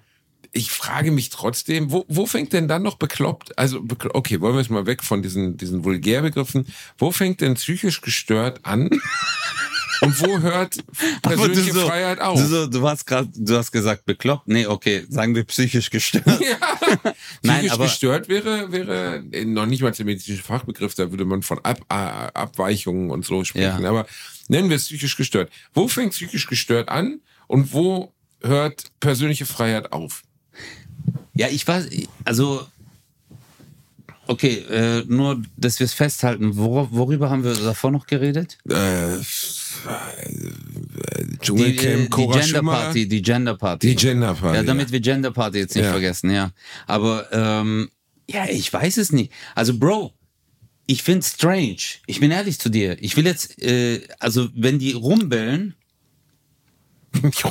ich frage mich trotzdem, wo, wo fängt denn dann noch bekloppt? Also, okay, wollen wir jetzt mal weg von diesen, diesen Vulgärbegriffen. Wo fängt denn psychisch gestört an? <laughs> Und wo hört persönliche so- Freiheit auf? Du, so, du hast gerade, du hast gesagt bekloppt. Nee, okay, sagen wir psychisch gestört. <laughs> Ja. <laughs> Nein, Psychisch aber- gestört wäre, wäre noch nicht mal der medizinische Fachbegriff, da würde man von Ab, Abweichungen und so sprechen. Ja. Aber nennen wir es psychisch gestört. Wo fängt psychisch gestört an und wo hört persönliche Freiheit auf? Ja, ich weiß, also, okay, äh, nur, dass wir es festhalten. Wor worüber haben wir davor noch geredet? Äh, äh, Die, Dschungelcamp, äh, die Gender. Party, die Gender Party. Die Gender Party. Ja, damit wir Gender Party jetzt nicht Ja. vergessen, ja. Aber ähm, ja, ich weiß es nicht. Also, Bro, ich find's strange. Ich bin ehrlich zu dir. Ich will jetzt, äh, also wenn die rumbellen,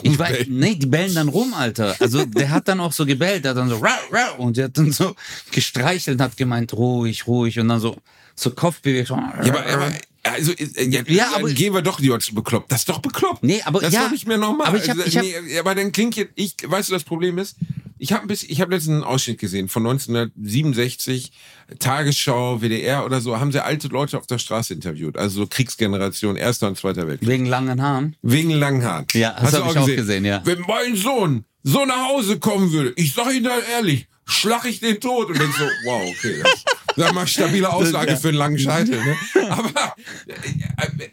ich weiß, nee, die bellen dann rum, Alter. Also der hat dann auch so gebellt, der hat dann so rau, rau, und der hat dann so gestreichelt, hat gemeint ruhig, ruhig und dann so so Kopfbewegung. Ja, aber, aber also, äh, ja, Ja, aber- gehen wir doch lieber zu bekloppt. Das ist doch bekloppt. Nee, aber das ist ja, doch nicht mehr normal. aber ich hab- Also, ich hab- nee, aber dann klingt jetzt, ich, weißt du, das Problem ist, ich habe ich habe letztens einen Ausschnitt gesehen von 1967, Tagesschau, WDR oder so, haben sie alte Leute auf der Straße interviewt, also so Kriegsgeneration, Erster und Zweiter Weltkrieg. Wegen langen Haaren. Wegen langen Haaren. Ja, das Hast du hab ich auch gesehen, ja. Wenn mein Sohn so nach Hause kommen würde, ich sag Ihnen dann ehrlich, schlag ich den tot und denk so, wow, okay, das sag mal stabile Aussage für einen langen Scheitel. Ne? <laughs> Aber äh, äh,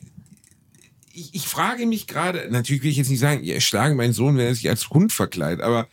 ich, ich frage mich gerade, natürlich will ich jetzt nicht sagen, ihr schlagen meinen Sohn, wenn er sich als Hund verkleidet, aber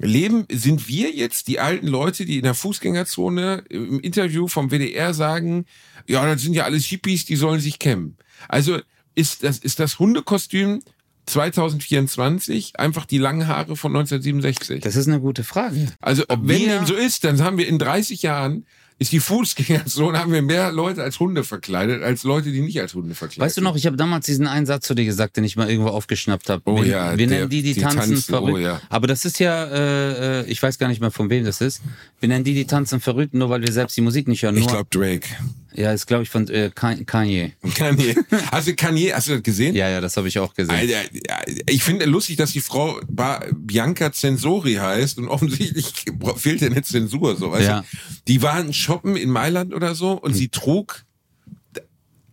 leben, sind wir jetzt die alten Leute, die in der Fußgängerzone im Interview vom WDR sagen, ja, das sind ja alles Hippies, die sollen sich kämmen. Also ist das, ist das Hundekostüm 2024 einfach die langen Haare von 1967? Das ist eine gute Frage. Also Ob wenn dem so ist, dann haben wir in 30 Jahren ist die Fußgängerzone, haben wir mehr Leute als Hunde verkleidet, als Leute, die nicht als Hunde verkleidet Weißt du noch, ich habe damals diesen einen Satz zu dir gesagt, den ich mal irgendwo aufgeschnappt habe. Oh wir, ja, wir der- nennen die, die, die tanzen, tanzen, verrückt. oh ja. Aber das ist ja, äh, äh, ich weiß gar nicht mehr von wem das ist. Wir nennen die, die tanzen verrückt, nur weil wir selbst die Musik nicht hören. Ich glaube Drake. Ja, ist glaube ich von äh, Kan- Kanye. Kanye. Hast du Kanye, hast du das gesehen? Ja, ja, das habe ich auch gesehen. Alter, ja, ich finde lustig, dass die Frau ba Bianca Censori heißt und offensichtlich <laughs> fehlt ihr eine Zensur. So, weißt Ja. du? Die waren shoppen in Mailand oder so und sie trug,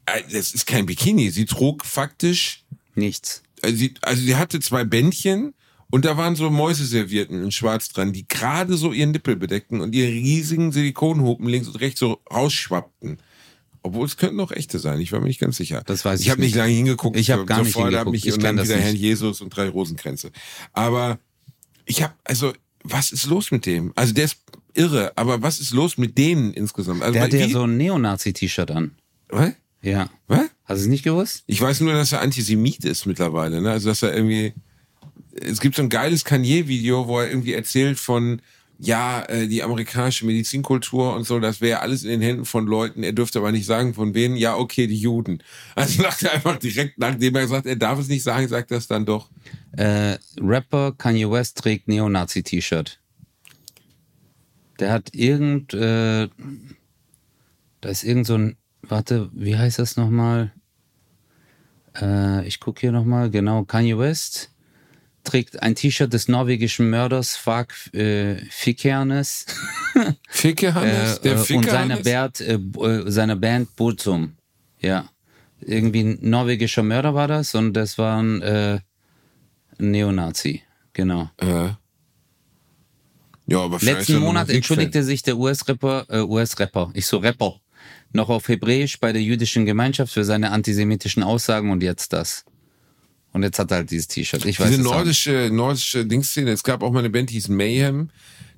äh, das ist kein Bikini, sie trug faktisch, Nichts. äh, sie, also sie hatte zwei Bändchen und da waren so Mäuseservierten in schwarz dran, die gerade so ihren Nippel bedeckten und ihre riesigen Silikonhupen links und rechts so rausschwappten. Obwohl es könnten auch echte sein, ich war mir nicht ganz sicher. Das weiß ich Ich habe nicht lange hingeguckt. Ich hab gar nicht hingeguckt. mich Ich und dann wieder nicht. Herrn Jesus und drei Rosenkränze. Aber ich habe, also, was ist los mit dem? Also der ist irre, aber was ist los mit denen insgesamt? Also, Der hatte ja so ein Neonazi-T-Shirt an. Was? Ja. Was? Hast du es nicht gewusst? Ich weiß nur, dass er Antisemit ist mittlerweile. Ne? Also dass er irgendwie. Es gibt so ein geiles Kanye-Video, wo er irgendwie erzählt von ja, äh, die amerikanische Medizinkultur und so, das wäre alles in den Händen von Leuten. Er dürfte aber nicht sagen, von wem. Ja, okay, die Juden. Also <laughs> sagt er einfach direkt, nachdem er sagt, er darf es nicht sagen, sagt er es dann doch. Äh, Rapper Kanye West trägt Neonazi-T-Shirt. Der hat irgend, äh, da ist irgend so ein, warte, wie heißt das nochmal? Äh, ich gucke hier nochmal, genau, Kanye West trägt ein T-Shirt des norwegischen Mörders Fag äh, Fikernes <laughs> Ficke Hannes, äh, der äh, Ficke und seiner. Bert, äh, äh, seiner Band Burzum. Ja. Irgendwie ein norwegischer Mörder war das und das war ein äh, Neonazi. Genau. Äh. Ja, aber er Letzten Monat entschuldigte sich der US-Rapper, äh, US-Rapper, ich so Rapper, noch auf Hebräisch bei der jüdischen Gemeinschaft für seine antisemitischen Aussagen und jetzt das. Und jetzt hat er halt dieses T-Shirt. Ich weiß Diese nordische, nordische Dingsszene, es gab auch mal eine Band, die hieß Mayhem.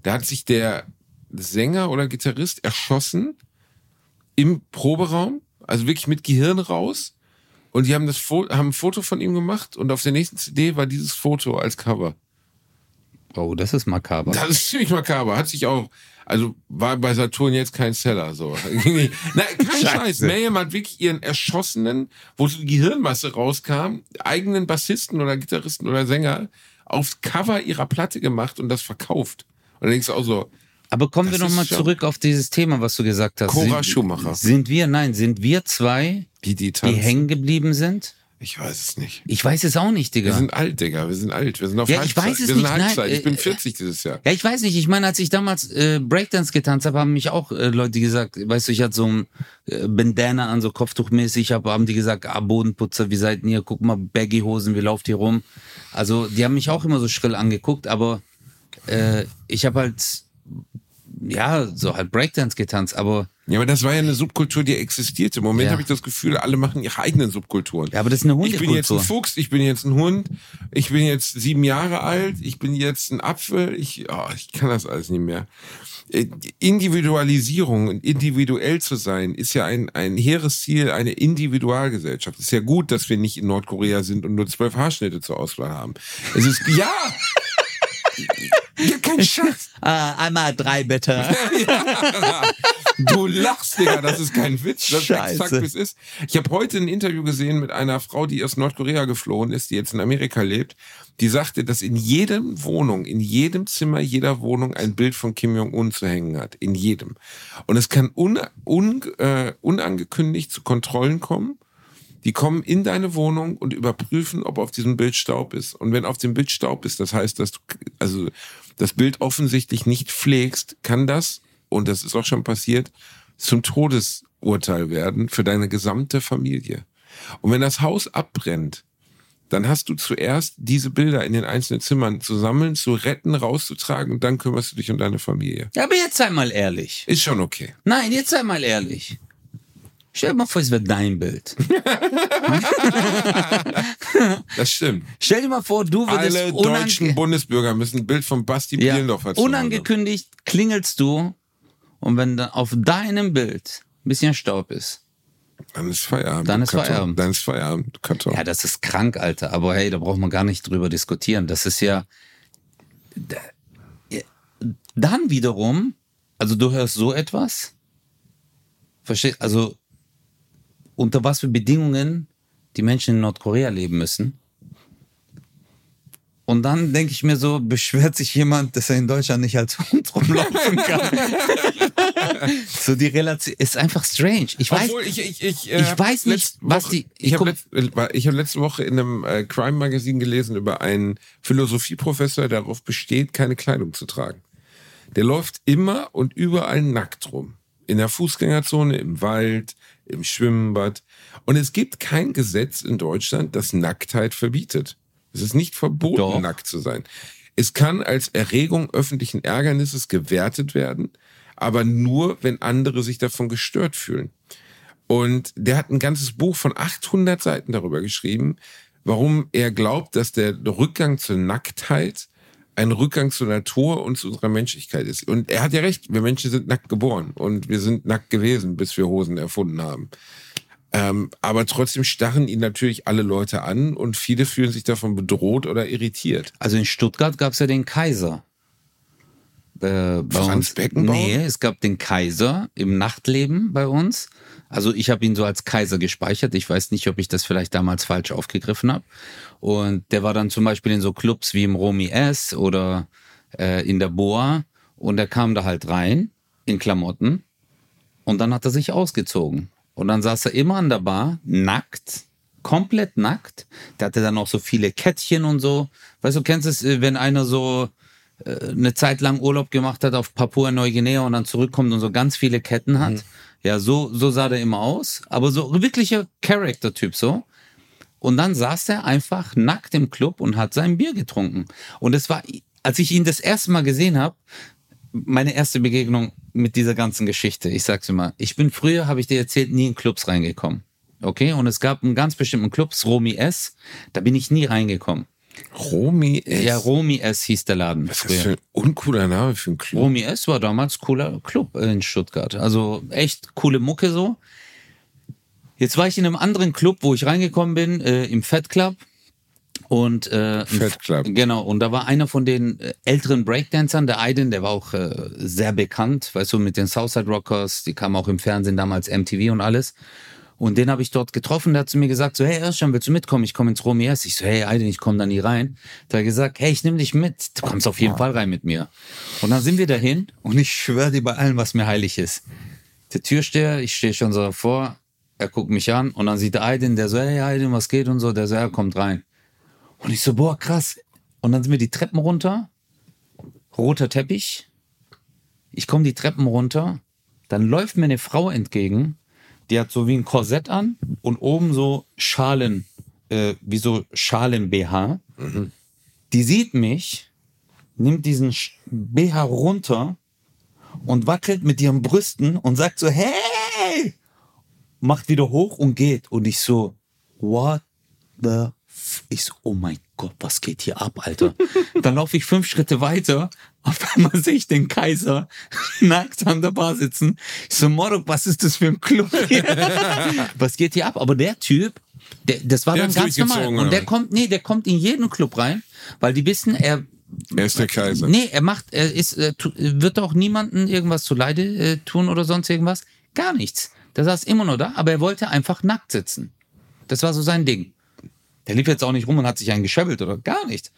Da hat sich der Sänger oder Gitarrist erschossen im Proberaum, also wirklich mit Gehirn raus. Und die haben das Fo haben ein Foto von ihm gemacht und auf der nächsten CD war dieses Foto als Cover. Oh, das ist makaber. Das ist ziemlich makaber. Hat sich auch, also war bei Saturn jetzt kein Seller, so. <laughs> Nein, kein Scheiß. Mayhem hat wirklich ihren erschossenen, wo so die Gehirnmasse rauskam, eigenen Bassisten oder Gitarristen oder Sänger aufs Cover ihrer Platte gemacht und das verkauft. Und dann denkst du auch so, Aber kommen Das wir nochmal ist schon- Cora sind, Schumacher. Sind wir, nein, sind wir zwei, die die tanzen. hängen geblieben sind? Ich weiß es nicht. Ich weiß es auch nicht, Wir Digga. sind alt, Digga. Wir sind alt. Wir sind auf Ja, ich weiß es wir sind nicht. Nein, Halbzeit. ich bin äh, 40 dieses Jahr. Ja, ich weiß nicht. Ich meine, als ich damals äh, Breakdance getanzt habe, haben mich auch äh, Leute gesagt, weißt du, ich hatte so ein äh, Bandana an, so Kopftuchmäßig, hab, haben die gesagt, ah, Bodenputzer, wie seid ihr? Guck mal, Baggy-Hosen, wie lauft ihr rum? Also, die haben mich auch immer so schrill angeguckt, aber äh, ich habe halt, ja, so halt Breakdance getanzt, aber, Ja, aber das war ja eine Subkultur, die existierte. Im Moment Ja. habe ich das Gefühl, alle machen ihre eigenen Subkulturen. ja, aber das ist eine Ich bin jetzt ein Hundekultur. Fuchs, ich bin jetzt ein Hund, ich bin jetzt sieben Jahre alt, ich bin jetzt ein Apfel, ich, oh, ich kann das alles nicht mehr. Äh, Individualisierung und individuell zu sein, ist ja ein, ein hehres Ziel, eine Individualgesellschaft. Es ist ja gut, dass wir nicht in Nordkorea sind und nur zwölf Haarschnitte zur Auswahl haben. Es ist, ja! <laughs> ja, kein Schatz. <laughs> Ah, einmal drei bitte. <laughs> Du lachst, Digga, das ist kein Witz. Das ist Scheiße. exakt, wie es ist. Ich habe heute ein Interview gesehen mit einer Frau, die aus Nordkorea geflohen ist, die jetzt in Amerika lebt. Die sagte, dass in jedem Wohnung, in jedem Zimmer jeder Wohnung ein Bild von Kim Jong-un zu hängen hat. In jedem. Und es kann un, un, äh, unangekündigt zu Kontrollen kommen. Die kommen in deine Wohnung und überprüfen, ob auf diesem Bild Staub ist. Und wenn auf dem Bild Staub ist, das heißt, dass du also das Bild offensichtlich nicht pflegst, kann das, und das ist auch schon passiert, zum Todesurteil werden für deine gesamte Familie. Und wenn das Haus abbrennt, dann hast du zuerst diese Bilder in den einzelnen Zimmern zu sammeln, zu retten, rauszutragen und dann kümmerst du dich um deine Familie. Ja, aber jetzt sei mal ehrlich. Ist schon okay. Nein, jetzt sei mal ehrlich. Stell dir mal vor, es wäre dein Bild. <laughs> Das stimmt. Stell dir mal vor, du würdest Alle deutschen Bundesbürger müssen ein Bild von Basti ja, Bielendorf haben. unangekündigt klingelst du und wenn dann auf deinem Bild ein bisschen Staub ist. Dann ist Feierabend. Dann ist Karton. Feierabend. Dann ist Feierabend. Karton. Ja, das ist krank, Alter. Aber hey, da braucht man gar nicht drüber diskutieren. Das ist ja, Dann wiederum, also du hörst so etwas. Verstehst Also, unter was für Bedingungen die Menschen in Nordkorea leben müssen. Und dann denke ich mir so, beschwert sich jemand, dass er in Deutschland nicht als <laughs> Hund rumlaufen kann. <laughs> so die Relation ist einfach strange. Ich weiß, Obwohl ich, ich, ich, äh, ich weiß nicht, was Woche- die- Ich ich habe letzt, äh, hab letzte Woche in einem äh, Crime-Magazin gelesen über einen Philosophieprofessor, der darauf besteht, keine Kleidung zu tragen. Der läuft immer und überall nackt rum. In der Fußgängerzone, im Wald, im Schwimmbad. Und es gibt kein Gesetz in Deutschland, das Nacktheit verbietet. Es ist nicht verboten, Doch. nackt zu sein. Es kann als Erregung öffentlichen Ärgernisses gewertet werden, aber nur, wenn andere sich davon gestört fühlen. Und der hat ein ganzes Buch von 800 Seiten darüber geschrieben, warum er glaubt, dass der Rückgang zur Nacktheit ein Rückgang zur Natur und zu unserer Menschlichkeit ist. Und er hat ja recht, wir Menschen sind nackt geboren und wir sind nackt gewesen, bis wir Hosen erfunden haben. Ähm, aber trotzdem starren ihn natürlich alle Leute an und viele fühlen sich davon bedroht oder irritiert. Also in Stuttgart gab es ja den Kaiser. Äh, Franz uns. Beckenbauer? Nee, es gab den Kaiser im Nachtleben bei uns. Also ich habe ihn so als Kaiser gespeichert. Ich weiß nicht, ob ich das vielleicht damals falsch aufgegriffen habe. Und der war dann zum Beispiel in so Clubs wie im Romy S oder äh, in der Boa. Und er kam da halt rein in Klamotten. Und dann hat er sich ausgezogen. Und dann saß er immer an der Bar, nackt, komplett nackt. Der hatte dann auch so viele Kettchen und so. Weißt du, kennst es, äh, wenn einer so äh, eine Zeit lang Urlaub gemacht hat auf Papua-Neuguinea und dann zurückkommt und so ganz viele Ketten hat. Ja, so, so sah der immer aus. Aber so wirklicher Charakter-Typ so. Und dann saß er einfach nackt im Club und hat sein Bier getrunken. Und es war, als ich ihn das erste Mal gesehen habe, meine erste Begegnung mit dieser ganzen Geschichte. Ich sag's mal, ich bin früher, habe ich dir erzählt, nie in Clubs reingekommen. Okay? Und es gab einen ganz bestimmten Clubs, Romy S. Da bin ich nie reingekommen. Romy S. Ja, Romy S hieß der Laden Was ist das für früher. ein uncooler Name für einen Club? Romy S war damals cooler Club in Stuttgart. Also echt coole Mucke so. Jetzt war ich in einem anderen Club, wo ich reingekommen bin, äh, im Fat Club. Und äh, Fat Club. Genau, und da war einer von den äh, älteren Breakdancern, der Aiden, der war auch äh, sehr bekannt, weißt du, mit den Southside Rockers, die kamen auch im Fernsehen damals MTV und alles. Und den habe ich dort getroffen, der hat zu mir gesagt, so, hey Erschan, willst du mitkommen? Ich komme ins Romy S. Ich so, hey Aiden, ich komme da nie rein. Da hat er gesagt, hey, ich nehme dich mit, du kommst auf jeden Fall rein mit mir. Und dann sind wir dahin und ich schwöre dir bei allem, was mir heilig ist. Der Türsteher, ich stehe schon so davor, er guckt mich an und dann sieht der Aiden, der so, hey Aiden, was geht und so, der so, er kommt rein. Und ich so, boah, krass. Und dann sind wir die Treppen runter, roter Teppich. Ich komme die Treppen runter, dann läuft mir eine Frau entgegen, die hat so wie ein Korsett an und oben so Schalen, äh, wie so Schalen-BH. Die sieht mich, nimmt diesen BH runter und wackelt mit ihren Brüsten und sagt so, hey! Macht wieder hoch und geht. Und ich so, what the f Ich so, oh mein Gott, was geht hier ab, Alter? <laughs> Dann laufe ich fünf Schritte weiter. Auf einmal sehe ich den Kaiser <laughs> nackt an der Bar sitzen. Ich so, Morok, was ist das für ein Club <laughs> was geht hier ab? Aber der Typ, der, das war Der dann ganz normal. Und oder der was? kommt, nee, der kommt in jeden Club rein, weil die wissen, er, Er ist der Kaiser. Nee, er macht, er ist, äh, tu, wird auch niemanden irgendwas zuleide äh, tun oder sonst irgendwas. Gar nichts. Der saß immer nur da, aber er wollte einfach nackt sitzen. Das war so sein Ding. Der lief jetzt auch nicht rum und hat sich einen gescheppelt oder gar nichts.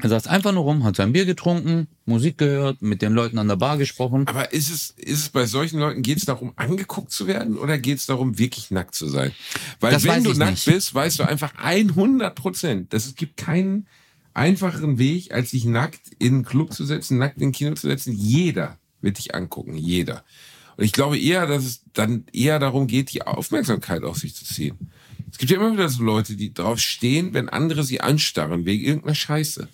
Er saß einfach nur rum, hat sein Bier getrunken, Musik gehört, mit den Leuten an der Bar gesprochen. Aber ist es, ist es bei solchen Leuten, geht es darum, angeguckt zu werden oder geht es darum, wirklich nackt zu sein? Weil Das wenn du nackt nicht. bist, weißt du einfach 100 Prozent, dass es gibt keinen einfacheren Weg, als sich nackt in einen Club zu setzen, nackt in ein Kino zu setzen. Jeder wird dich angucken, jeder. Und ich glaube eher, dass es dann eher darum geht, die Aufmerksamkeit auf sich zu ziehen. Es gibt ja immer wieder so Leute, die drauf stehen, wenn andere sie anstarren, wegen irgendeiner Scheiße.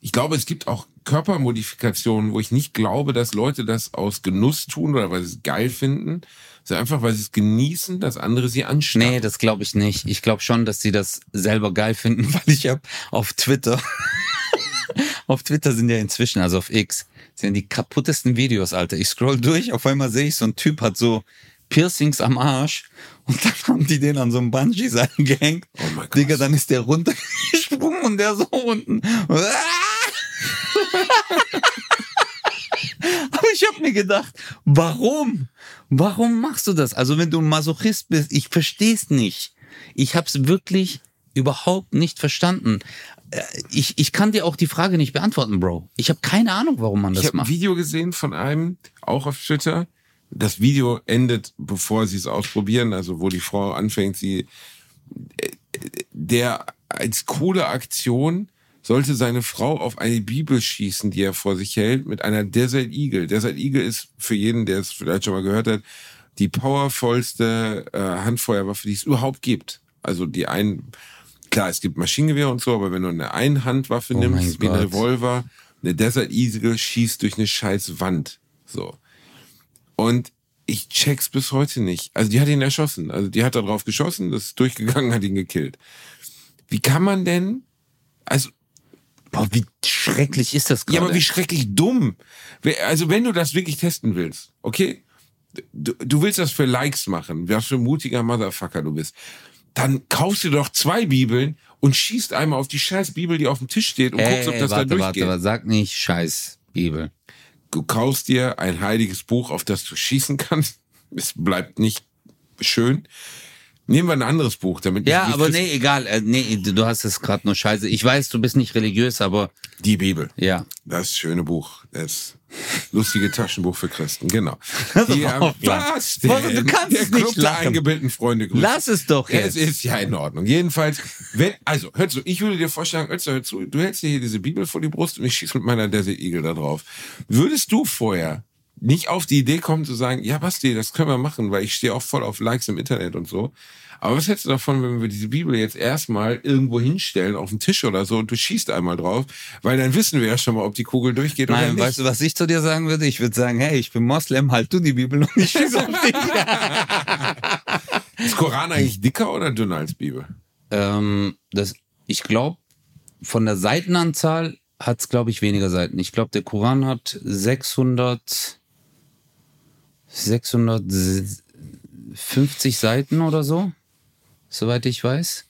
Ich glaube, es gibt auch Körpermodifikationen, wo ich nicht glaube, dass Leute das aus Genuss tun oder weil sie es geil finden, sondern einfach, weil sie es genießen, dass andere sie anstarren. Nee, das glaube ich nicht. Ich glaube schon, dass sie das selber geil finden, <laughs> weil ich habe auf Twitter, <laughs> auf Twitter sind ja inzwischen, also auf X, sind die kaputtesten Videos, Alter. Ich scroll durch, auf einmal sehe ich, so ein Typ hat so Piercings am Arsch und dann haben die den an so einem Bungee-Seil gehängt. Oh mein Gott. Digga, dann ist der runtergesprungen und der so unten. <laughs> Aber ich habe mir gedacht, warum? Warum machst du das? Also wenn du ein Masochist bist, ich verstehe es nicht. Ich habe es wirklich überhaupt nicht verstanden. Äh, Ich, ich kann dir auch die Frage nicht beantworten, Bro. Ich habe keine Ahnung, warum man das Ich habe ein macht. Video gesehen von einem, auch auf Twitter. Das Video endet, bevor sie es ausprobieren, also wo die Frau anfängt, sie, der als coole Aktion sollte seine Frau auf eine Bibel schießen, die er vor sich hält, mit einer Desert Eagle. Desert Eagle ist für jeden, der es vielleicht schon mal gehört hat, die powervollste äh, Handfeuerwaffe, die es überhaupt gibt. Also die ein, klar, es gibt Maschinengewehre und so, aber wenn du eine Einhandwaffe Oh nimmst, wie ein. Revolver, eine Desert Eagle schießt durch eine scheiß Wand. So. Und ich check's bis heute nicht. Also die hat ihn erschossen. Also die hat da drauf geschossen, das ist durchgegangen, <laughs> hat ihn gekillt. Wie kann man denn, also Boah, wie schrecklich ist das ja, gerade? aber wie schrecklich dumm. Also wenn du das wirklich testen willst, okay, du, du willst das für Likes machen, was für ein mutiger Motherfucker du bist, dann kaufst du doch zwei Bibeln und schießt einmal auf die scheiß Bibel, die auf dem Tisch steht und guckst, ob das warte, da warte, durchgeht. warte, sag nicht Scheiß, Bibel. Du kaufst dir ein heiliges Buch, auf das du schießen kannst. <laughs> Es bleibt nicht schön. Nehmen wir ein anderes Buch, damit Ja, nicht aber nee, egal. Äh, Nee, du hast es gerade nur Scheiße. Ich weiß, du bist nicht religiös, aber Die Bibel. ja. Das schöne Buch. Das lustige Taschenbuch für Christen, genau. <laughs> Die, ähm, was denn? Du kannst Der es nicht Club der eingebildeten Freunde grüßt. Lass es doch Es jetzt. ist ja in Ordnung. Jedenfalls, wenn, also, hör zu, ich würde dir vorschlagen, Özzer, hör zu, du hältst dir hier diese Bibel vor die Brust und ich schieße mit meiner Desert Eagle da drauf. Würdest du vorher nicht auf die Idee kommen zu sagen, ja, Basti, das können wir machen, weil ich stehe auch voll auf Likes im Internet und so. Aber was hältst du davon, wenn wir diese Bibel jetzt erstmal irgendwo hinstellen, auf den Tisch oder so, und du schießt einmal drauf, weil dann wissen wir ja schon mal, ob die Kugel durchgeht oder Nein, nicht. weißt du, was ich zu dir sagen würde? Ich würde sagen, hey, ich bin Moslem, halt du die Bibel und ich schieße auf dich. Ist Koran eigentlich dicker oder dünner als Bibel? ähm, das, ich glaube, von der Seitenanzahl hat es, glaube ich, weniger Seiten. Ich glaube, der Koran hat 600, 50 Seiten oder so, soweit ich weiß.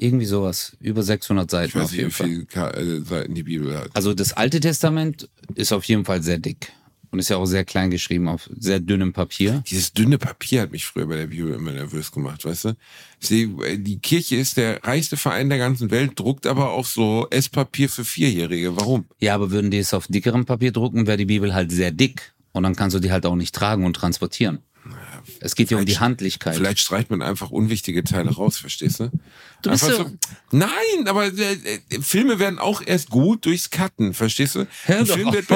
Irgendwie sowas. Über 600 Seiten Ich weiß auf jeden wie viele äh, Seiten die Bibel hat. Also das Alte Testament ist auf jeden Fall sehr dick. Und ist ja auch sehr klein geschrieben, auf sehr dünnem Papier. Dieses dünne Papier hat mich früher bei der Bibel immer nervös gemacht, weißt du? Sie, die Kirche ist der reichste Verein der ganzen Welt, druckt aber auch so Esspapier für Vierjährige. Warum? Ja, aber würden die es auf dickerem Papier drucken, wäre die Bibel halt sehr dick. Und dann kannst du die halt auch nicht tragen und transportieren. Es geht ja um die Handlichkeit. Vielleicht streicht man einfach unwichtige Teile raus, verstehst du? Du bist einfach so- Nein, aber äh, äh, Filme werden auch erst gut durchs Cutten, verstehst du? Hör doch Film wird.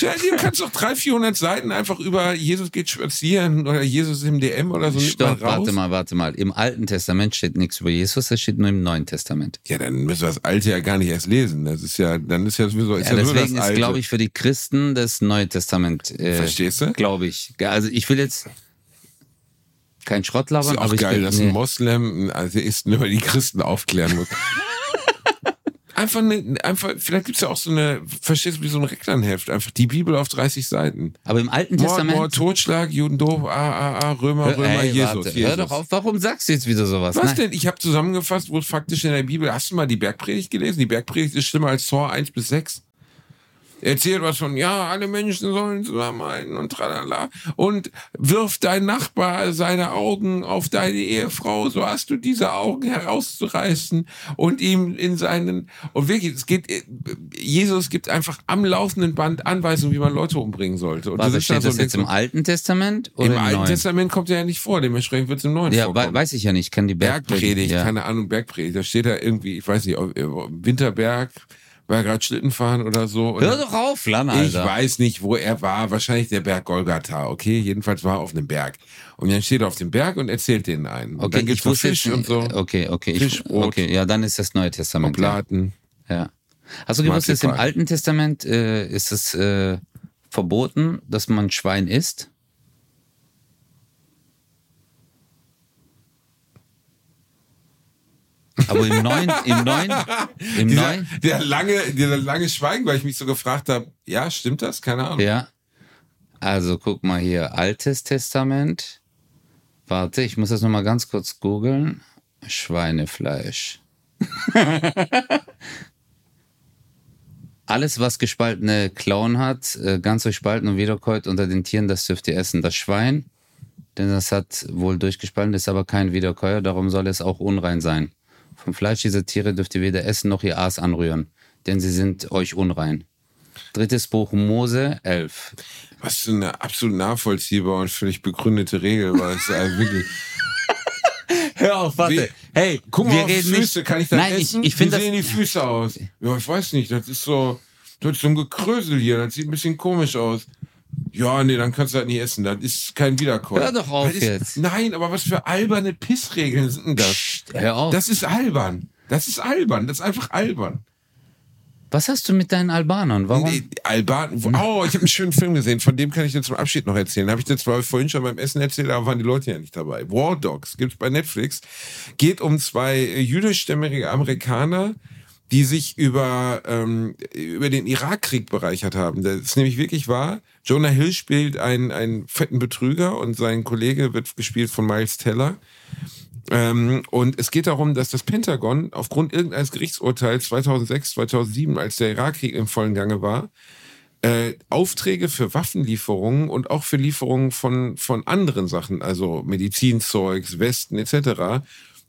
Ja, du kannst doch 300, 400 Seiten einfach über Jesus geht spazieren oder Jesus im DM oder so nicht Stopp, mal raus. warte mal, warte mal. Im Alten Testament steht nichts über Jesus, das steht nur im Neuen Testament. Ja, dann müssen wir das Alte ja gar nicht erst lesen. Das ist ja, dann ist ja sowieso, ist Ja, ja, nur das deswegen ist, glaube ich, für die Christen das Neue Testament. Äh, Verstehst du? Glaube ich. Also ich will jetzt kein Schrott ist labern, ja auch aber ich geil, will, dass ein Moslem einen Atheisten über die Christen aufklären muss. <laughs> einfach, eine, einfach, vielleicht gibt's ja auch so eine, verstehst du, wie so ein Recklandheft, einfach die Bibel auf 30 Seiten. aber im Alten Mord, Testament. Mord, Totschlag, Juden doof, ah, ah, ah, Römer, Römer, ey, Jesus, warte, Jesus. Hör doch auf, warum sagst du jetzt wieder sowas? Was Nein. denn? Ich habe zusammengefasst, wo es faktisch in der Bibel, hast du mal die Bergpredigt gelesen? Die Bergpredigt ist schlimmer als Tor 1 bis 6. Er erzählt was von, ja, alle Menschen sollen zusammenhalten und tralala. Und wirf dein Nachbar seine Augen auf deine Ehefrau, so hast du diese Augen herauszureißen und ihm in seinen, und wirklich, es geht, Jesus gibt einfach am laufenden Band Anweisungen, wie man Leute umbringen sollte. Und ist dann steht so das jetzt im Alten Testament oder im im, Alten Neuen? Testament kommt er ja nicht vor, dementsprechend wird es im Neuen ja, vorkommen. we weiß ich ja nicht. Ich kenne die Bergpredigt. Bergpredigt, Ja. keine Ahnung, Bergpredigt. Da steht da irgendwie, ich weiß nicht, Winterberg, war gerade Schlitten fahren oder so. Und Hör doch auf, Lan, ich Alter. weiß nicht, wo er war. Wahrscheinlich der Berg Golgatha, okay? Jedenfalls war er auf einem Berg. Und dann steht er auf dem Berg und erzählt denen einen. Und Okay, dann gibt's ich Fisch jetzt, und so. Okay, okay. Ich, Fischbrot. okay, ja, dann ist das Neue Testament. Ja. Oblaten. ja. Hast du gewusst, dass im. Alten Testament äh, ist es äh, verboten, dass man Schwein isst? Aber im Neuen, im Neuen, im Dieser, Neuen, der lange, dieser lange Schweigen, weil ich mich so gefragt habe, ja, stimmt das? Keine Ahnung. ja. Also guck mal hier, Altes Testament. Warte, ich muss das nochmal ganz kurz googeln. Schweinefleisch. <laughs> Alles, was gespaltene Klauen hat, äh, ganz durchspalten und wiederkäut unter den Tieren, das dürft ihr essen. Das Schwein, denn das hat wohl durchgespalten, ist aber kein Wiederkäuer, darum soll es auch unrein sein. Vom Fleisch dieser Tiere dürft ihr weder essen noch ihr Aas anrühren, denn sie sind euch unrein. Drittes Buch Mose 11. Was für eine absolut nachvollziehbare und völlig begründete Regel war. Es also wirklich. <laughs> Hör auf, Wie- Hey, Guck mal wir auf die reden Füße, nicht. kann ich das Nein, essen? ich, ich finde Wie sehen das. die Füße aus? Ja, ich weiß nicht, das ist so, das ist so ein Gekrösel hier, das sieht ein bisschen komisch aus. Ja, nee, dann kannst du das nie essen, das ist kein Wiederkäuer. Hör doch auf ist, jetzt. Nein, aber was für alberne Pissregeln sind denn das? Hör auf. Das ist albern. Das ist albern, das ist einfach albern. Was hast du mit deinen Albanern? Warum? Nee, Alban. Oh, ich habe einen schönen Film gesehen, von dem kann ich dir zum Abschied noch erzählen. Habe ich dir zwar vorhin schon beim Essen erzählt, aber waren die Leute ja nicht dabei. War Dogs gibt's bei Netflix. Geht um zwei äh, jüdischstämmige Amerikaner, die sich über, ähm, über den Irakkrieg bereichert haben. Das ist nämlich wirklich wahr. Jonah Hill spielt einen, einen fetten Betrüger und sein Kollege wird gespielt von Miles Teller. Ähm, und es geht darum, dass das Pentagon aufgrund irgendeines Gerichtsurteils 2006, 2007, als der Irakkrieg im vollen Gange war, äh, Aufträge für Waffenlieferungen und auch für Lieferungen von, von anderen Sachen, also Medizinzeugs, Westen etc.,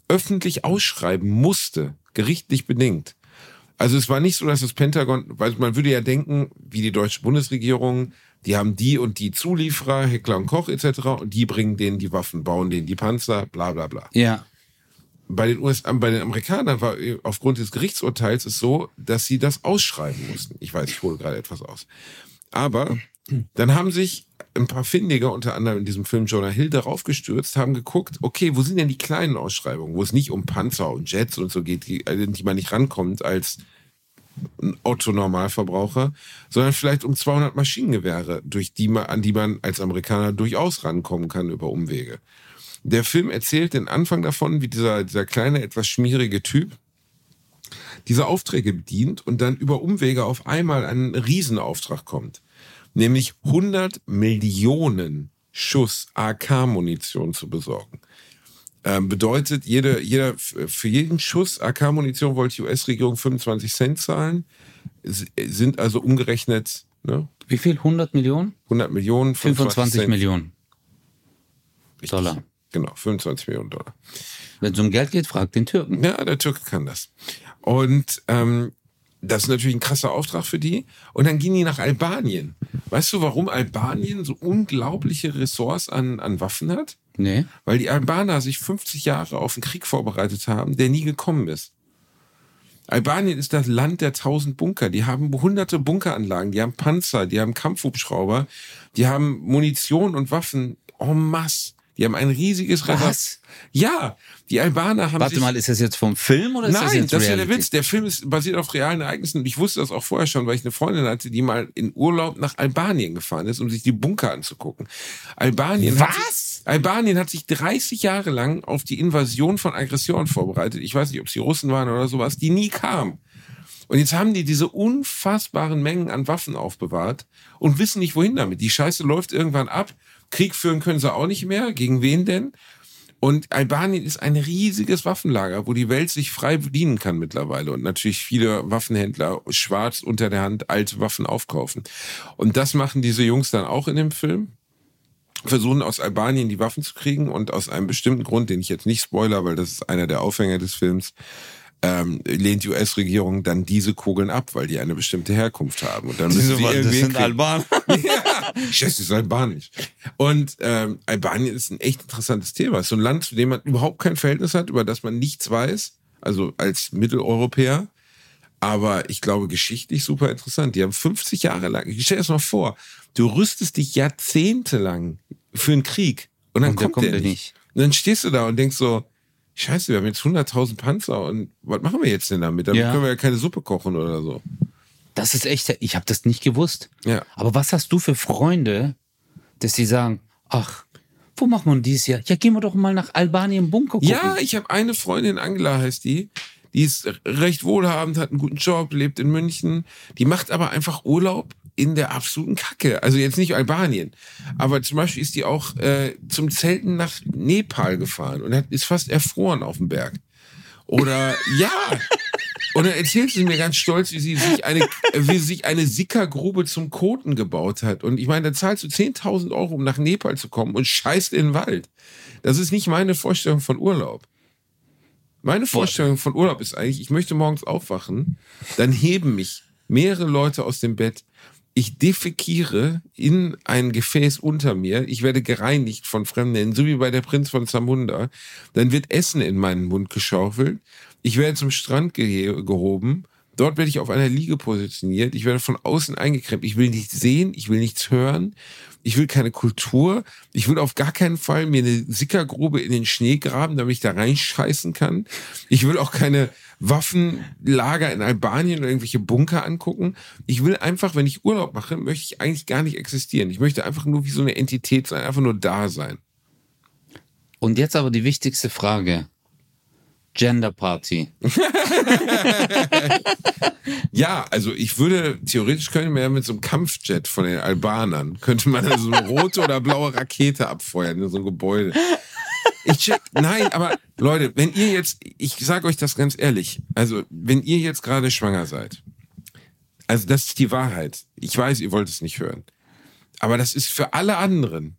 öffentlich ausschreiben musste, gerichtlich bedingt. Also es war nicht so, dass das Pentagon, weil man würde ja denken, wie die deutsche Bundesregierung, die haben die und die Zulieferer, Heckler und Koch etc. und die bringen denen die Waffen, bauen denen die Panzer, bla bla bla. Ja. Bei den USA, bei den Amerikanern war aufgrund des Gerichtsurteils es so, dass sie das ausschreiben mussten. Ich weiß, ich hole gerade etwas aus. Aber dann haben sich ein paar Findiger, unter anderem in diesem Film Jonah Hill, darauf gestürzt, haben geguckt, okay, wo sind denn die kleinen Ausschreibungen, wo es nicht um Panzer und Jets und so geht, die, an die man nicht rankommt als Otto-Normalverbraucher, sondern vielleicht um 200 Maschinengewehre, durch die man, an die man als Amerikaner durchaus rankommen kann über Umwege. Der Film erzählt den Anfang davon, wie dieser, dieser kleine, etwas schmierige Typ diese Aufträge bedient und dann über Umwege auf einmal einen Riesenauftrag kommt. Nämlich 100 Millionen Schuss AK-Munition zu besorgen. Ähm, bedeutet, jede, jeder, für jeden Schuss AK-Munition wollte die US-Regierung 25 Cent zahlen, sind also umgerechnet ne, Wie viel? 100 Millionen? 100 Millionen, 25 Cent. Millionen Richtig. Dollar. Genau, 25 Millionen Dollar. Wenn es um Geld geht, frag den Türken. Ja, der Türke kann das. Und ähm, das ist natürlich ein krasser Auftrag für die. Und dann gehen die nach Albanien. Weißt du, warum Albanien so unglaubliche Ressorts an, an Waffen hat? Nee. Weil die Albaner sich 50 Jahre auf einen Krieg vorbereitet haben, der nie gekommen ist. Albanien ist das Land der tausend Bunker. Die haben hunderte Bunkeranlagen, die haben Panzer, die haben Kampfhubschrauber, die haben Munition und Waffen en masse. Die haben ein riesiges Reservoir. Was? Ja, die Albaner haben Warte mal, ist das jetzt vom Film oder ist das Nein, jetzt das ist ja der Witz. Der Film ist basiert auf realen Ereignissen. Und ich wusste das auch vorher schon, weil ich eine Freundin hatte, die mal in Urlaub nach Albanien gefahren ist, um sich die Bunker anzugucken. Albanien Hat Was? sich, Albanien hat sich 30 Jahre lang auf die Invasion von Aggressionen vorbereitet. Ich weiß nicht, ob es die Russen waren oder sowas, die nie kamen. Und jetzt haben die diese unfassbaren Mengen an Waffen aufbewahrt und wissen nicht, wohin damit. Die Scheiße läuft irgendwann ab. Krieg führen können sie auch nicht mehr. Gegen wen denn? Und Albanien ist ein riesiges Waffenlager, wo die Welt sich frei bedienen kann mittlerweile und natürlich viele Waffenhändler schwarz unter der Hand alte Waffen aufkaufen. Und das machen diese Jungs dann auch in dem Film. Versuchen aus Albanien die Waffen zu kriegen und aus einem bestimmten Grund, den ich jetzt nicht spoiler, weil das ist einer der Aufhänger des Films, ähm, lehnt die US-Regierung dann diese Kugeln ab, weil die eine bestimmte Herkunft haben. Und dann müssen sie irgendwie hinkriegen. Albaner. <laughs> ja, Scheiße, ist albanisch. Und ähm, Albanien ist ein echt interessantes Thema. Es ist so ein Land, zu dem man überhaupt kein Verhältnis hat, über das man nichts weiß, also als Mitteleuropäer. Aber ich glaube, geschichtlich super interessant. Die haben 50 Jahre lang, ich stell dir das mal vor, du rüstest dich jahrzehntelang für einen Krieg und dann Und der kommt, kommt der nicht. nicht. Und dann stehst du da und denkst so, Scheiße, wir haben jetzt 100.000 Panzer und was machen wir jetzt denn damit? Damit Ja. können wir ja keine Suppe kochen oder so. Das ist echt, ich habe das nicht gewusst. Ja. Aber was hast du für Freunde, dass die sagen, ach, wo macht man dies Jahr? Ja, gehen wir doch mal nach Albanien Bunker gucken. Ja, ich habe eine Freundin, Angela heißt die. Die ist recht wohlhabend, hat einen guten Job, lebt in München. Die macht aber einfach Urlaub in der absoluten Kacke. Also jetzt nicht Albanien. Aber zum Beispiel ist die auch äh, zum Zelten nach Nepal gefahren und hat, ist fast erfroren auf dem Berg. Oder <laughs> ja. Und dann erzählt sie mir ganz stolz, wie sie sich eine, wie sich eine Sickergrube zum Koten gebaut hat. Und ich meine, da zahlst du 10.000 Euro, um nach Nepal zu kommen und scheißt in den Wald. Das ist nicht meine Vorstellung von Urlaub. Meine Vorstellung von Urlaub ist eigentlich, ich möchte morgens aufwachen, dann heben mich mehrere Leute aus dem Bett. Ich defekiere in ein Gefäß unter mir. Ich werde gereinigt von Fremden, so wie bei der Prinz von Zamunda. Dann wird Essen in meinen Mund geschaufelt. Ich werde zum Strand gehe- gehoben. Dort werde ich auf einer Liege positioniert. Ich werde von außen eingeklemmt. Ich will nichts sehen. Ich will nichts hören. Ich will keine Kultur. Ich will auf gar keinen Fall mir eine Sickergrube in den Schnee graben, damit ich da reinscheißen kann. Ich will auch keine Waffenlager in Albanien oder irgendwelche Bunker angucken. Ich will einfach, wenn ich Urlaub mache, möchte ich eigentlich gar nicht existieren. Ich möchte einfach nur wie so eine Entität sein, einfach nur da sein. Und jetzt aber die wichtigste Frage. Gender Party. <laughs> Ja, also ich würde, theoretisch man ja mit so einem Kampfjet von den Albanern, könnte man so eine rote oder blaue Rakete abfeuern in so ein Gebäude. Ich check, nein, aber Leute, wenn ihr jetzt, ich sage euch das ganz ehrlich, also wenn ihr jetzt gerade schwanger seid, also das ist die Wahrheit. Ich weiß, ihr wollt es nicht hören. Aber das ist für alle anderen,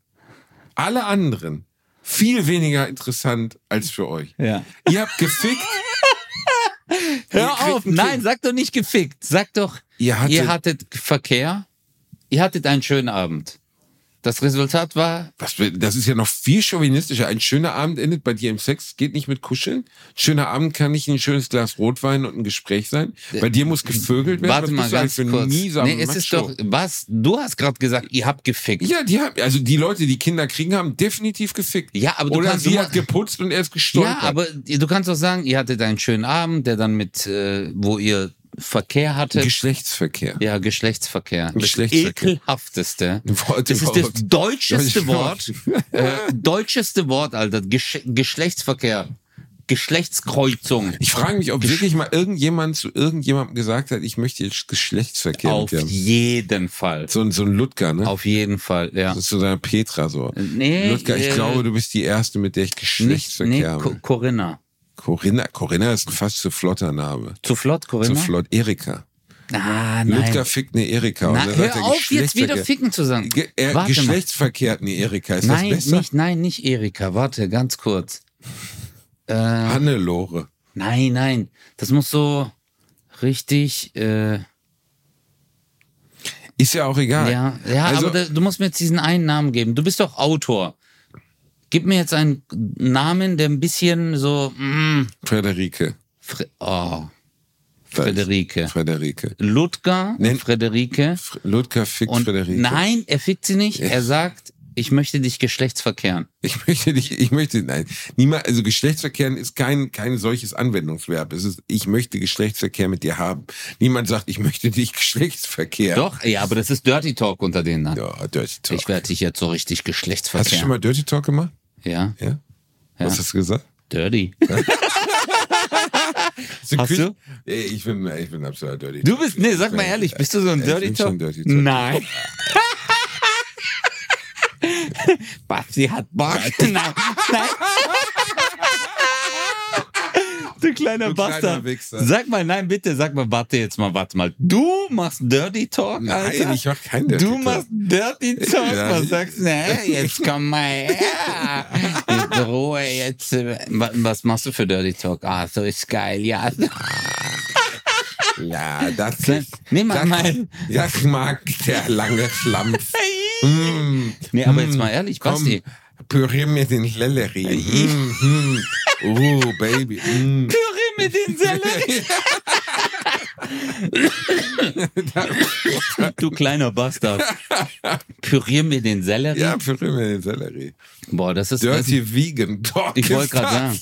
alle anderen, viel weniger interessant als für euch. Ja. Ihr habt gefickt. <laughs> Hör auf, ein nein, sag doch nicht gefickt. Sag doch, Ihr hattet- ihr hattet Verkehr, ihr hattet einen schönen Abend. Das Resultat war, Was, das ist ja noch viel chauvinistischer. Ein schöner Abend endet bei dir im Sex, geht nicht mit Kuscheln. Schöner Abend kann nicht ein schönes Glas Rotwein und ein Gespräch sein. Bei dir muss gevögelt werden. warte Was mal du ganz kurz. Nee, es ist Macho? doch, was? Du hast gerade gesagt, ihr habt gefickt. Ja, die haben, also die Leute, die Kinder kriegen, haben definitiv gefickt. Ja, aber du Oder kannst sie immer- hat geputzt und er ist gestolpert. Ja, aber du kannst doch sagen, ihr hattet einen schönen Abend, der dann mit, äh, wo ihr Verkehr hattet. Geschlechtsverkehr. ja, Geschlechtsverkehr. Das Geschlechtsverkehr. ekelhafteste. <laughs> Wort Das ist das deutscheste Wort. äh, deutscheste Wort, Alter. Gesch Geschlechtsverkehr. Geschlechtskreuzung. Ich frage mich, ob wirklich mal irgendjemand zu irgendjemandem gesagt hat, ich möchte jetzt Geschlechtsverkehr Auf jeden Fall. So, ein- so ein Ludger, ne? Auf jeden Fall, ja. Das so deine Petra so. Nee, Ludger, ich äh, glaube, du bist die Erste, mit der ich Nicht, Geschlechtsverkehr nee, habe. Co Corinna. Corinna, Corinna ist ein fast zu flotter Name. Zu flott, Zu Corinna? flott. Erika. Ah, nein. Ludger fickt eine Erika. Na, und hör er, auf, jetzt wieder ficken zu sagen. Ge er, Warte mal. Geschlechtsverkehrt eine Erika. Ist Nein, das besser? nicht, nein, nicht Erika. Warte, ganz kurz. Äh, Hannelore. nein, nein. Das muss so richtig, äh, Ist ja auch egal. ja, ja, Also- aber da, du musst mir jetzt diesen einen Namen geben. Du bist doch Autor. Gib mir jetzt einen Namen, der ein bisschen so, mm, Frederike. Fre oh, Frederike. Frederike. Ludger, Nenn- Frederike. Fr Ludger fickt Und Frederike. nein, er fickt sie nicht. Er sagt, ich möchte dich geschlechtsverkehren. Ich möchte dich, ich möchte, nein, niemand, also Geschlechtsverkehren ist kein, kein solches Anwendungsverb. Es ist, ich möchte Geschlechtsverkehr mit dir haben. Niemand sagt, ich möchte dich <laughs> Geschlechtsverkehr. Doch, ja, aber das ist Dirty Talk unter denen. Ne? Ja, Dirty Talk. Ich werde dich jetzt so richtig Hast du geschlechtsverkehren. schon mal Dirty Talk gemacht? Ja, Ja? Was hast du gesagt? dirty. Hast <laughs> Hast du? Ey, Ich bin, ich bin absoluter Dirty Du bist, nee, sag mal ehrlich, bist du so ein Ich Dirty bin Talk? schon Dirty Talk. Nein. <laughs> Babsi hat Bock. Nein, <laughs> nein. Du kleiner Du kleiner Bastard. Wichser. Sag mal, nein, bitte, sag mal, warte jetzt mal, warte mal. Du machst Dirty Talk, Alter? Nein, ich mach kein Dirty Du Talk. machst Dirty Talk, was ich- sagst du? Na, jetzt komm mal her. <laughs> In Ruhe, jetzt. äh, wa- Was machst du für Dirty Talk? Ah, so ist geil, ja. Ja, das ist, nimm mal das, mein- das mag der lange Schlampf. <laughs> mm, Nee, aber jetzt mal ehrlich, Basti. Pürier mir den Sellerie. Mm, mm. Oh, Baby. Mm. Püree mit den Sellerie. du kleiner Bastard. Pürier mir den Sellerie? Ja, pürier mir den Sellerie. Boah, das ist, das, Dirty Vegan Talk. Ich wollte ist grad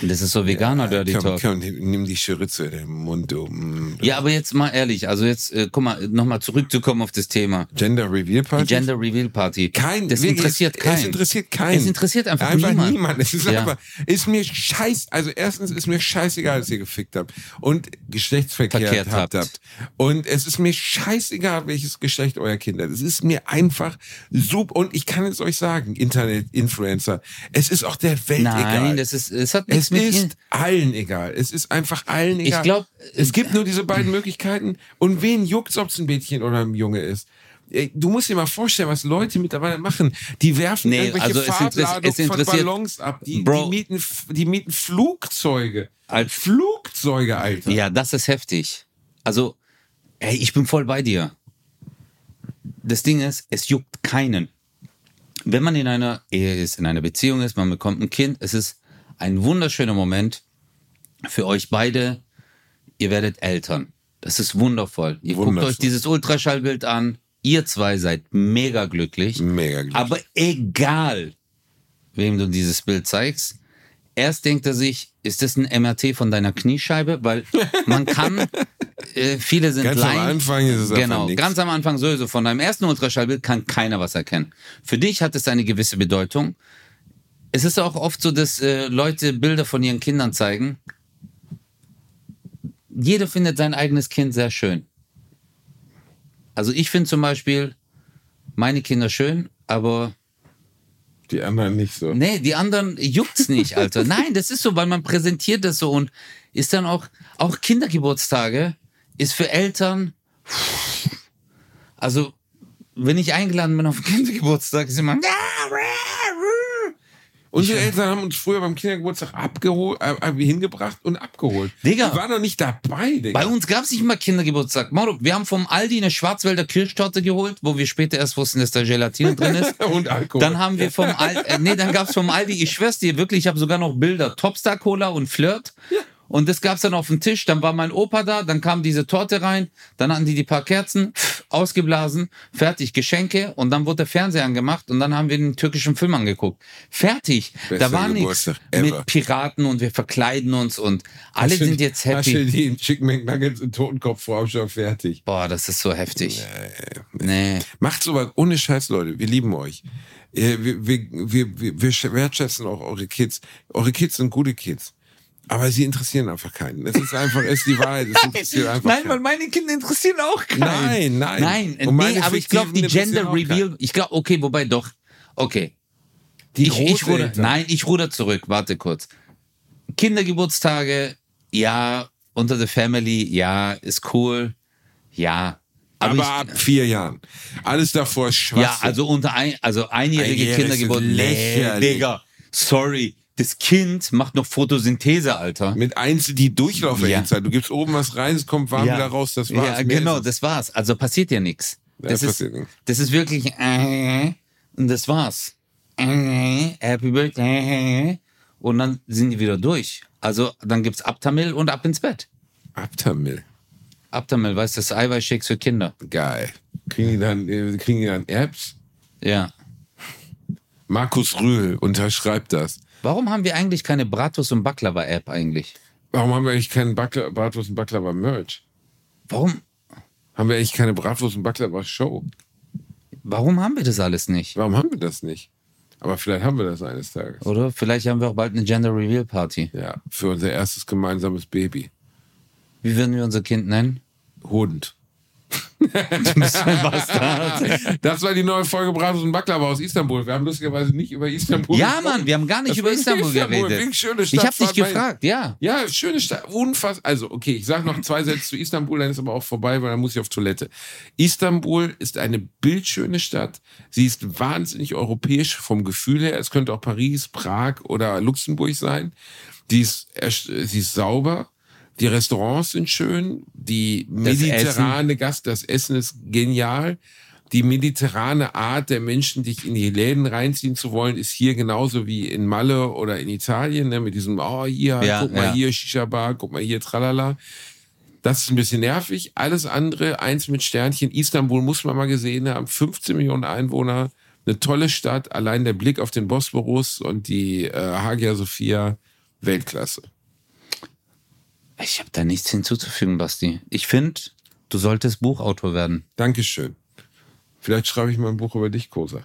das. das ist so veganer Dirty komm, Talk. komm, nimm nimm die Schürze in den Mund, du. Mm. Ja, aber jetzt mal ehrlich, also jetzt, äh, guck mal, nochmal zurückzukommen auf das Thema. Gender Reveal Die Party? Gender Reveal Party. Kein, das interessiert es, keinen. Es interessiert keinen. Es interessiert einfach, einfach niemand. niemand. Es ist Ja. einfach, ist mir scheiß, also erstens ist mir scheißegal, dass ihr gefickt habt und Geschlechtsverkehr habt, habt. Und es ist mir scheißegal, welches Geschlecht euer Kind hat. Es ist mir einfach super. Und ich kann es euch sagen, Internet-Influencer, es ist auch der Welt Nein, egal. das ist, es hat nichts es mit ist allen egal. Es ist einfach allen egal. Ich glaub, es gibt nur diese beiden Möglichkeiten. Und wen juckt's, ob es ein Mädchen oder ein Junge ist? Du musst dir mal vorstellen, was Leute mittlerweile machen. Die werfen Nee, irgendwelche also Farbladungen von Ballons ab. Die, Bro. die, mieten, die mieten Flugzeuge. Als- Flugzeuge, Alter. Ja, das ist heftig. Also, ey, ich bin voll bei dir. Das Ding ist, es juckt keinen. Wenn man in einer Ehe ist, in einer Beziehung ist, man bekommt ein Kind, es ist ein wunderschöner Moment für euch beide. Ihr werdet Eltern. Das ist wundervoll. Ihr guckt Wundervoll. euch dieses Ultraschallbild an. Ihr zwei seid mega glücklich. Mega glücklich. Aber egal, wem du dieses Bild zeigst, erst denkt er sich, ist das ein MRT von deiner Kniescheibe? Weil man kann, <laughs> äh, viele sind Ganz am Laien. Anfang ist es Genau, ganz am Anfang sowieso. Von deinem ersten Ultraschallbild kann keiner was erkennen. Für dich hat es eine gewisse Bedeutung. Es ist auch oft so, dass äh, Leute Bilder von ihren Kindern zeigen. Jeder findet sein eigenes Kind sehr schön. Also ich finde zum Beispiel meine Kinder schön, aber Die anderen nicht so. Nee, die anderen juckt's nicht, Alter. <laughs> Nein, das ist so, weil man präsentiert das so und ist dann auch, auch Kindergeburtstage ist für Eltern, <laughs> also, wenn ich eingeladen bin auf Kindergeburtstag, ist immer, <laughs> Unsere Eltern haben uns früher beim Kindergeburtstag abgeholt, äh, hingebracht und abgeholt. Digga. Die waren doch nicht dabei, Digga. bei uns gab's nicht mal Kindergeburtstag. Mauro, wir haben vom Aldi eine Schwarzwälder Kirschtorte geholt, wo wir später erst wussten, dass da Gelatine drin ist. <laughs> und Alkohol. Dann haben wir vom Aldi, äh, nee, dann gab's vom Aldi, ich schwör's dir wirklich, ich habe sogar noch Bilder, Topstar Cola und Flirt. Und das gab's dann auf dem Tisch. Dann war mein Opa da, dann kam diese Torte rein, dann hatten die die paar Kerzen <sniffs> ausgeblasen, fertig, Geschenke und dann wurde der Fernseher angemacht und dann haben wir den türkischen Film angeguckt. Fertig. Bester da war nichts mit Piraten und wir verkleiden uns und alle Hast sind jetzt Hast du happy. die Chicken McNuggets in Totenkopfform schon fertig? Boah, das ist so heftig. Nee. Macht sowas ohne Scheiß, Leute. Wir lieben euch. Äh, Wir, wir, wir, wir, wir sch- wertschätzen auch eure Kids. Eure Kids sind gute Kids. Aber sie interessieren einfach keinen. Es ist einfach, es ist die Wahrheit. Es <laughs> interessiert einfach Nein, weil meine Kinder interessieren auch keinen. Nein, nein. Nein, Und nee, aber ich glaube, die Gender Reveal, ich glaube, okay, wobei doch, okay. Die ich, ich ruder, nein, ich ruder zurück, warte kurz. Kindergeburtstage, ja, unter der Family, ja, ist cool, ja. Aber, Aber, ab vier Jahren. Alles davor ist ich, Schwachsinn. ja, also unter ein, also einjährige Einjährig Kindergeburt, ist nee, lächerlich. Digga, sorry, das Kind macht noch Photosynthese, Alter. Mit eins die Durchlauferhitzer. Ja. Du gibst oben was rein, es kommt warm wieder raus, das war's. Ja, genau, ist das war's. Also passiert ja nichts. Ja, Das, ist, passiert nichts. das ist wirklich äh, und das war's. Äh, Happy Birthday. Und dann sind die wieder durch. Also dann gibt's Abtamil und ab ins Bett. Abtamil. Abtamil, weißt du, das Eiweißshakes für Kinder. Geil. Kriegen die dann, äh, kriegen die dann Apps? Ja. Markus Rühl unterschreibt das. Warum haben wir eigentlich keine Bratus und Baklava App eigentlich? Warum haben wir eigentlich keinen Backla Bratwurst und Baklava Merch? Warum? Haben wir eigentlich keine Bratwurst und Baklava Show? Warum haben wir das alles nicht? Warum haben wir das nicht? Aber vielleicht haben wir das eines Tages. Oder vielleicht haben wir auch bald eine Gender Reveal Party. Ja, für unser erstes gemeinsames Baby. Wie würden wir unser Kind nennen? Hund. Du bist ein Bastard. Das war die neue Folge Bratwurst und Baklava aus Istanbul. Wir haben lustigerweise nicht über Istanbul Ja, gesprochen. Mann, wir haben gar nicht Das über Istanbul Istanbul, geredet. schöne Ich Stadt, habe dich gefragt, ja. Ja, schöne Stadt. Unfassbar. Also, okay, ich sage noch zwei Sätze zu Istanbul, dann ist aber auch vorbei, weil dann muss ich auf Toilette. Istanbul ist eine bildschöne Stadt. Sie ist wahnsinnig europäisch vom Gefühl her. Es könnte auch Paris, Prag oder Luxemburg sein. Die ist, sie ist sauber. Die Restaurants sind schön. Die mediterrane Gast, das Essen ist genial. Die mediterrane Art der Menschen, dich in die Läden reinziehen zu wollen, ist hier genauso wie in Malle oder in Italien, ne, mit diesem, oh, hier, Ja, guck mal ja. hier, Shisha-Bar, guck mal hier, tralala. Das ist ein bisschen nervig. Alles andere, eins mit Sternchen. Istanbul muss man mal gesehen haben. 15 Millionen Einwohner. Eine tolle Stadt. Allein der Blick auf den Bosporus und die äh, Hagia Sophia. Weltklasse. Ich habe da nichts hinzuzufügen, Basti. Ich finde, du solltest Buchautor werden. Dankeschön. Vielleicht schreibe ich mal ein Buch über dich, Kosa.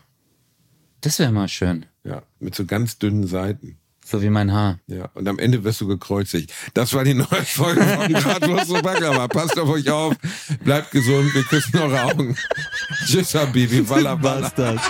Das wäre mal schön. Ja, mit so ganz dünnen Seiten. So wie mein Haar. Ja, und am Ende wirst du gekreuzigt. Das war die neue Folge von <laughs> Bratwurst und Baklava. Passt auf euch auf, bleibt gesund, wir küssen eure Augen. <laughs> Tschüss, Habibi, Walla, Walla. das?